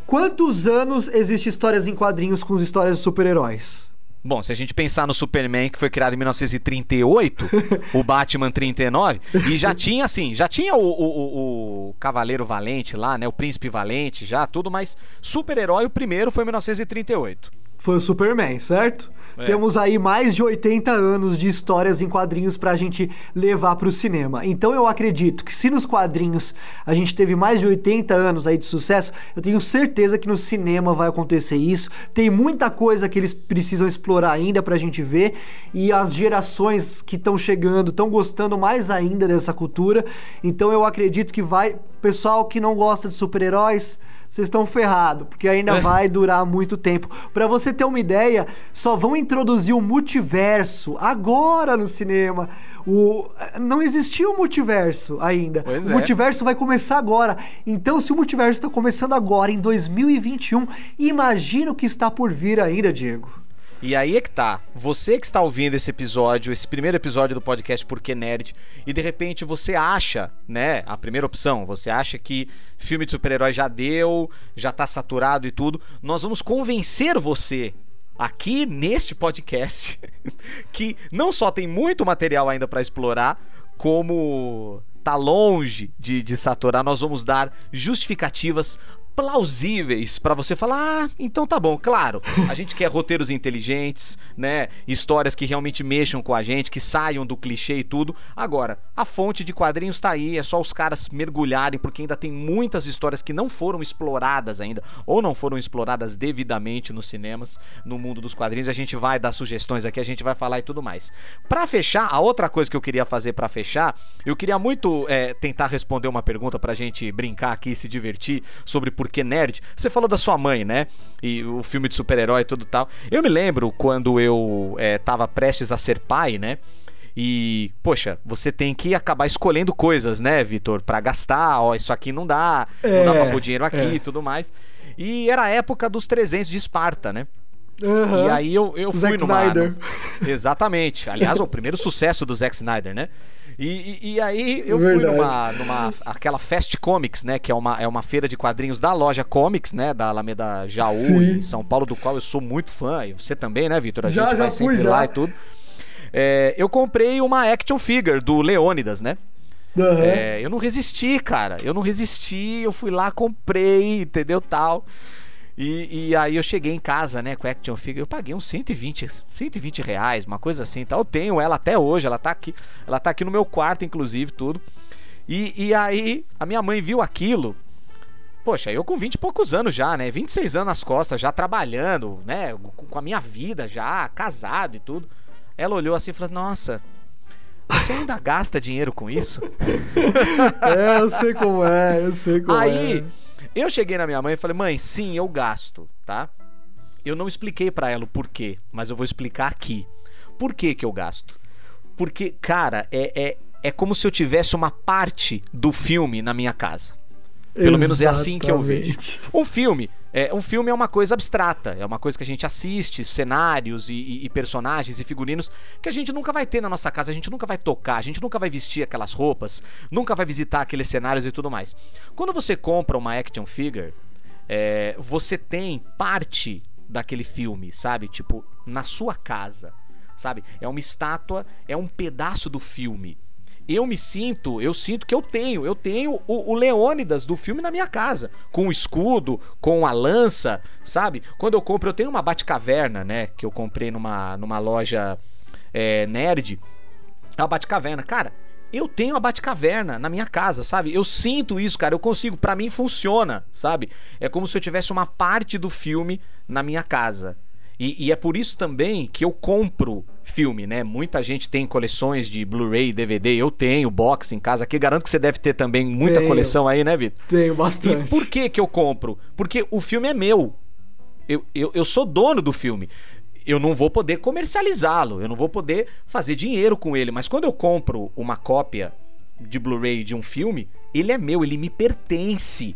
Quantos anos existe histórias em quadrinhos com as histórias de super-heróis? Bom, se a gente pensar no Superman, que foi criado em 1938, o Batman 39, e já tinha, assim, já tinha o, o, o, Cavaleiro Valente lá, né? O Príncipe Valente, já, tudo, mas super-herói, o primeiro foi em 1938. Foi o Superman, certo? É. Temos aí mais de 80 anos de histórias em quadrinhos pra gente levar pro cinema. Então eu acredito que se nos quadrinhos a gente teve mais de 80 anos aí de sucesso, eu tenho certeza que no cinema vai acontecer isso. Tem muita coisa que eles precisam explorar ainda pra gente ver e as gerações que estão chegando estão gostando mais ainda dessa cultura. Então eu acredito que vai, pessoal que não gosta de super-heróis, vocês estão ferrados, porque ainda é. vai durar muito tempo. Para você ter uma ideia, só vão introduzir o multiverso agora no cinema. O, não existia o multiverso ainda. Pois o é. multiverso vai começar agora. Então, se o multiverso está começando agora, em 2021, imagina o que está por vir ainda, Diego. E aí é que tá. Você que está ouvindo esse episódio, esse primeiro episódio do podcast Porque Nerd, e de repente você acha, né, a primeira opção, você acha que filme de super-herói já deu, já tá saturado e tudo, nós vamos convencer você aqui neste podcast que não só tem muito material ainda para explorar, como tá longe de, de saturar, nós vamos dar justificativas plausíveis para você falar, ah, então tá bom. Claro, a gente quer roteiros inteligentes, né? Histórias que realmente mexam com a gente, que saiam do clichê e tudo. Agora, a fonte de quadrinhos tá aí, é só os caras mergulharem, porque ainda tem muitas histórias que não foram exploradas ainda, ou não foram exploradas devidamente nos cinemas, no mundo dos quadrinhos. A gente vai dar sugestões aqui, a gente vai falar e tudo mais. Para fechar, a outra coisa que eu queria fazer para fechar, eu queria muito é, tentar responder uma pergunta pra gente brincar aqui e se divertir sobre porque nerd. Você falou da sua mãe, né? E o filme de super-herói e tudo tal. Eu me lembro quando eu é, tava prestes a ser pai, né? E, poxa, você tem que acabar escolhendo coisas, né, Vitor? para gastar, ó, isso aqui não dá, é, não dá pra pôr dinheiro aqui é. e tudo mais. E era a época dos 300 de Esparta, né? Uhum. E aí eu, eu fui Zack numa. Snyder. No... Exatamente. Aliás, o primeiro sucesso do Zack Snyder, né? E, e, e aí eu Verdade. fui numa, numa. aquela Fast Comics, né? Que é uma, é uma feira de quadrinhos da loja Comics, né? Da Alameda Jaú, Sim. em São Paulo, do qual eu sou muito fã. E você também, né, Vitor? A já, gente já vai sempre já. lá e tudo. É, eu comprei uma action figure do Leônidas, né? Uhum. É, eu não resisti, cara. Eu não resisti, eu fui lá, comprei, entendeu? Tal. E, e, aí eu cheguei em casa, né, com a Action Figure, eu paguei uns 120, 120 reais, uma coisa assim, tá? Eu tenho ela até hoje, ela tá aqui, ela tá aqui no meu quarto, inclusive, tudo. E, e aí a minha mãe viu aquilo, Poxa, eu com 20 e poucos anos já, né? 26 anos nas costas, já trabalhando, né? Com a minha vida já, casado e tudo. Ela olhou assim e falou: Nossa, você ainda gasta dinheiro com isso? é, eu sei como é, eu sei como Aí, é. Aí, eu cheguei na minha mãe e falei, mãe, sim, eu gasto, tá? Eu não expliquei para ela o porquê, mas eu vou explicar aqui. Por que que eu gasto? Porque, cara, é, é, é como se eu tivesse uma parte do filme na minha casa. Pelo Exatamente. menos é assim que eu vejo. Um filme, é, um filme é uma coisa abstrata, é uma coisa que a gente assiste, cenários e, e, e, personagens e figurinos que a gente nunca vai ter na nossa casa, a gente nunca vai tocar, a gente nunca vai vestir aquelas roupas, nunca vai visitar aqueles cenários e tudo mais. Quando você compra uma action figure, é, você tem parte daquele filme, sabe? Tipo, na sua casa, sabe? É uma estátua, é um pedaço do filme eu me sinto, eu sinto que eu tenho, eu tenho o, o Leônidas do filme na minha casa, com o escudo, com a lança, sabe? Quando eu compro, eu tenho uma Batcaverna, né? Que eu comprei numa, numa loja é, nerd. A Batcaverna, cara, eu tenho a Batcaverna na minha casa, sabe? Eu sinto isso, cara, eu consigo, para mim funciona, sabe? É como se eu tivesse uma parte do filme na minha casa. E, e, é por isso também que eu compro filme, né? Muita gente tem coleções de Blu-ray, DVD. Eu tenho box em casa aqui. Garanto que você deve ter também muita tenho. coleção aí, né, Vitor? Tenho bastante. E por que que eu compro? Porque o filme é meu. Eu, eu, eu sou dono do filme. Eu não vou poder comercializá-lo. Eu não vou poder fazer dinheiro com ele. Mas quando eu compro uma cópia de Blu-ray de um filme, ele é meu, ele me pertence.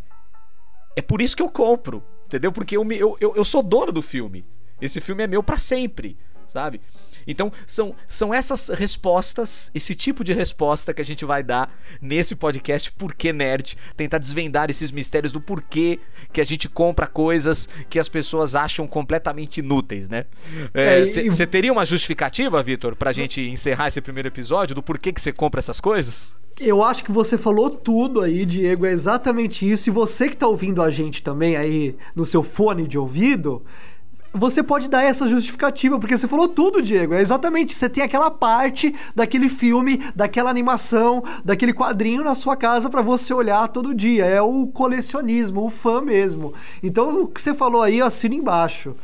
É por isso que eu compro. Entendeu? Porque eu, eu, eu, eu sou dono do filme. Esse filme é meu para sempre, sabe? Então, são, são essas respostas, esse tipo de resposta que a gente vai dar nesse podcast Porquê Nerd, tentar desvendar esses mistérios do porquê que a gente compra coisas que as pessoas acham completamente inúteis, né? Você é, e... teria uma justificativa, Vitor, pra gente encerrar esse primeiro episódio do porquê que você compra essas coisas? Eu acho que você falou tudo aí, Diego, é exatamente isso. E você que tá ouvindo a gente também aí no seu fone de ouvido, você pode dar essa justificativa, porque você falou tudo, Diego. É exatamente, você tem aquela parte daquele filme, daquela animação, daquele quadrinho na sua casa para você olhar todo dia. É o colecionismo, o fã mesmo. Então, o que você falou aí, eu assino embaixo.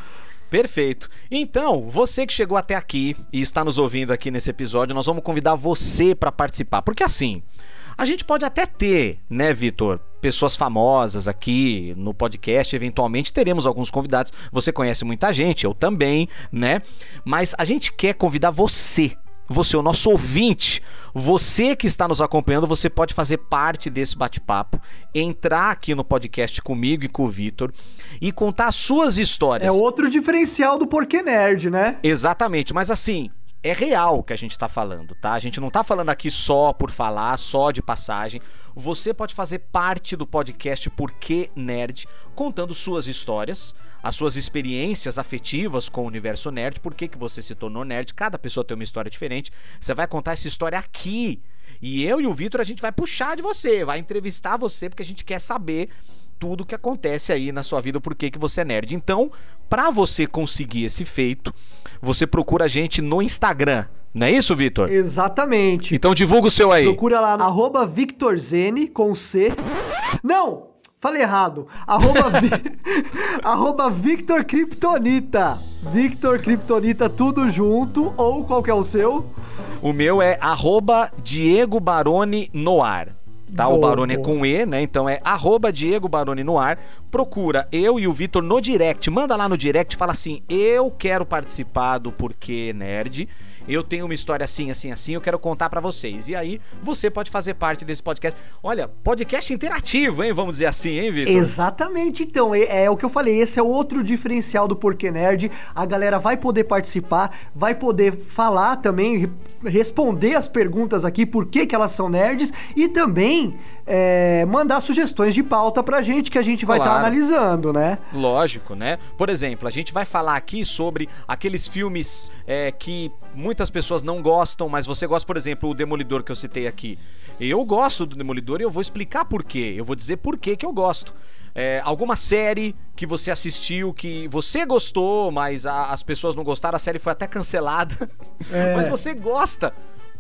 Perfeito. Então, você que chegou até aqui e está nos ouvindo aqui nesse episódio, nós vamos convidar você para participar. Porque assim, a gente pode até ter, né, Vitor, pessoas famosas aqui no podcast, eventualmente teremos alguns convidados. Você conhece muita gente, eu também, né? Mas a gente quer convidar você você, o nosso ouvinte, você que está nos acompanhando, você pode fazer parte desse bate-papo, entrar aqui no podcast comigo e com o Vitor e contar as suas histórias. É outro diferencial do Porquê Nerd, né? Exatamente, mas assim, é real o que a gente está falando, tá? A gente não está falando aqui só por falar, só de passagem. Você pode fazer parte do podcast Porquê Nerd, contando suas histórias, as suas experiências afetivas com o universo nerd, por que, que você se tornou nerd. Cada pessoa tem uma história diferente. Você vai contar essa história aqui. E eu e o Vitor, a gente vai puxar de você, vai entrevistar você, porque a gente quer saber tudo que acontece aí na sua vida, por que, que você é nerd. Então, para você conseguir esse feito, você procura a gente no Instagram. Não é isso, Vitor? Exatamente. Então divulga o seu aí. Procura lá no arroba VictorZene com C. Não! Falei errado. Arroba, vi... arroba Victor Kryptonita. Victor Kryptonita, tudo junto. Ou qual que é o seu? O meu é arroba Diego Baroni Noir tá? Boa, o Barone boa. é com E, né? Então é arroba Diego Barone no ar. Procura eu e o Vitor no direct. Manda lá no direct, fala assim: eu quero participar do Porquê Nerd eu tenho uma história assim, assim, assim, eu quero contar para vocês. E aí, você pode fazer parte desse podcast. Olha, podcast interativo, hein? Vamos dizer assim, hein, Vitor? Exatamente, então. É, é, o que eu falei, esse é outro diferencial do Porquê Nerd. A galera vai poder participar, vai poder falar também, responder as perguntas aqui, por que, que elas são nerds, e também é, mandar sugestões de pauta pra gente que a gente vai estar tá analisando, né? Lógico, né? Por exemplo, a gente vai falar aqui sobre aqueles filmes é, que muitas pessoas não gostam, mas você gosta, por exemplo, o Demolidor que eu citei aqui. Eu gosto do Demolidor e eu vou explicar por quê. Eu vou dizer por quê que eu gosto. É, alguma série que você assistiu que você gostou, mas a, as pessoas não gostaram, a série foi até cancelada. É. mas você gosta.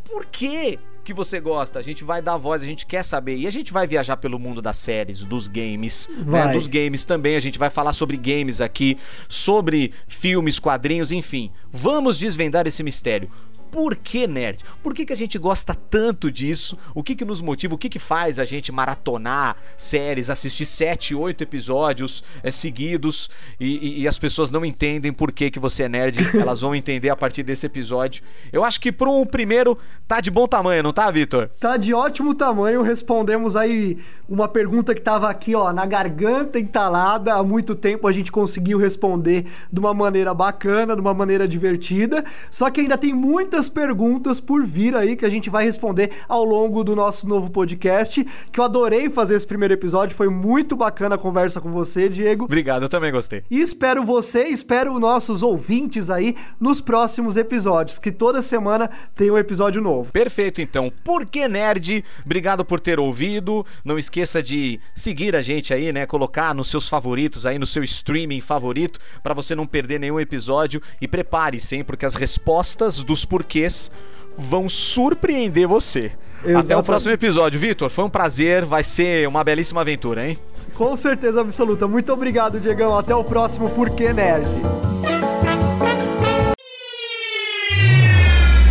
Por quê? que você gosta, a gente vai dar voz, a gente quer saber. E a gente vai viajar pelo mundo das séries, dos games, né? dos games também. A gente vai falar sobre games aqui, sobre filmes, quadrinhos, enfim. Vamos desvendar esse mistério. Por que nerd? Por que, que a gente gosta tanto disso? O que, que nos motiva? O que, que faz a gente maratonar séries, assistir sete, oito episódios é, seguidos e, e, e, as pessoas não entendem por que, que você é nerd? Elas vão entender a partir desse episódio. Eu acho que para um primeiro tá de bom tamanho, não tá, Vitor? Tá de ótimo tamanho. Respondemos aí uma pergunta que tava aqui, ó, na garganta entalada há muito tempo. A gente conseguiu responder de uma maneira bacana, de uma maneira divertida. Só que ainda tem muitas muitas perguntas por vir aí que a gente vai responder ao longo do nosso novo podcast. Que eu adorei fazer esse primeiro episódio, foi muito bacana a conversa com você, Diego. Obrigado, eu também gostei. E espero você, espero nossos ouvintes aí nos próximos episódios, que toda semana tem um episódio novo. Perfeito, então. Por que nerd? Obrigado por ter ouvido. Não esqueça de seguir a gente aí, né? Colocar nos seus favoritos aí no seu streaming favorito para você não perder nenhum episódio e prepare-se, hein, porque as respostas dos porquês porquês vão surpreender você. Exatamente. Até o próximo episódio. Vitor, foi um prazer, vai ser uma belíssima aventura, hein? Com certeza absoluta. Muito obrigado, Diegão. Até o próximo Porquê Nerd.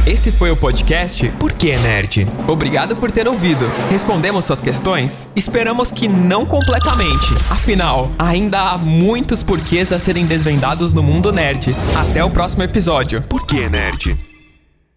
Esse foi o podcast Por que Nerd? Obrigado por ter ouvido. Respondemos suas questões? Esperamos que não completamente. Afinal, ainda há muitos porquês a serem desvendados no mundo nerd. Até o próximo episódio. Por que Nerd?